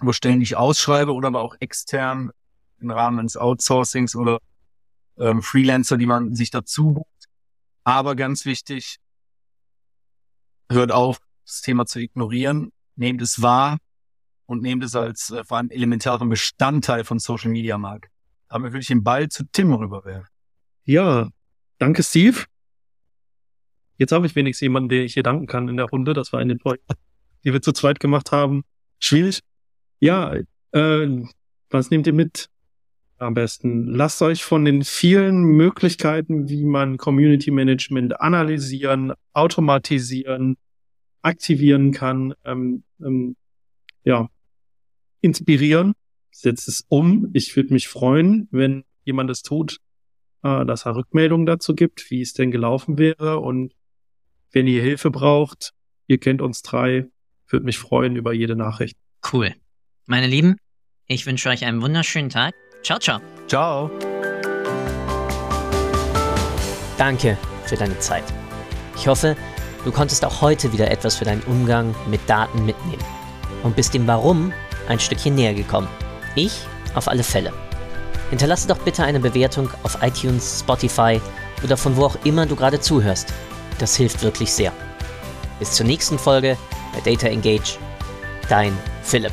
S3: über Stellen, die ich ausschreibe oder aber auch extern im Rahmen eines Outsourcings oder ähm, Freelancer, die man sich dazu bucht. Aber ganz wichtig, hört auf, das Thema zu ignorieren, nehmt es wahr und nehmt es als äh, vor allem elementaren Bestandteil von Social Media Markt. Damit würde ich den Ball zu Tim rüberwerfen.
S4: Ja, danke Steve. Jetzt habe ich wenigstens jemanden, den ich hier danken kann in der Runde. Das war eine Projekt, die wir zu zweit gemacht haben. Schwierig. Ja, äh, was nehmt ihr mit? Am besten lasst euch von den vielen Möglichkeiten, wie man Community Management analysieren, automatisieren, aktivieren kann, ähm, ähm, ja, inspirieren. Setzt es um. Ich würde mich freuen, wenn jemand es tut, äh, dass er Rückmeldungen dazu gibt, wie es denn gelaufen wäre. Und wenn ihr Hilfe braucht, ihr kennt uns drei, würde mich freuen über jede Nachricht.
S1: Cool. Meine Lieben, ich wünsche euch einen wunderschönen Tag. Ciao, ciao.
S3: Ciao.
S1: Danke für deine Zeit. Ich hoffe, du konntest auch heute wieder etwas für deinen Umgang mit Daten mitnehmen und bist dem Warum ein Stückchen näher gekommen. Ich auf alle Fälle. Hinterlasse doch bitte eine Bewertung auf iTunes, Spotify oder von wo auch immer du gerade zuhörst. Das hilft wirklich sehr. Bis zur nächsten Folge bei Data Engage. Dein Philipp.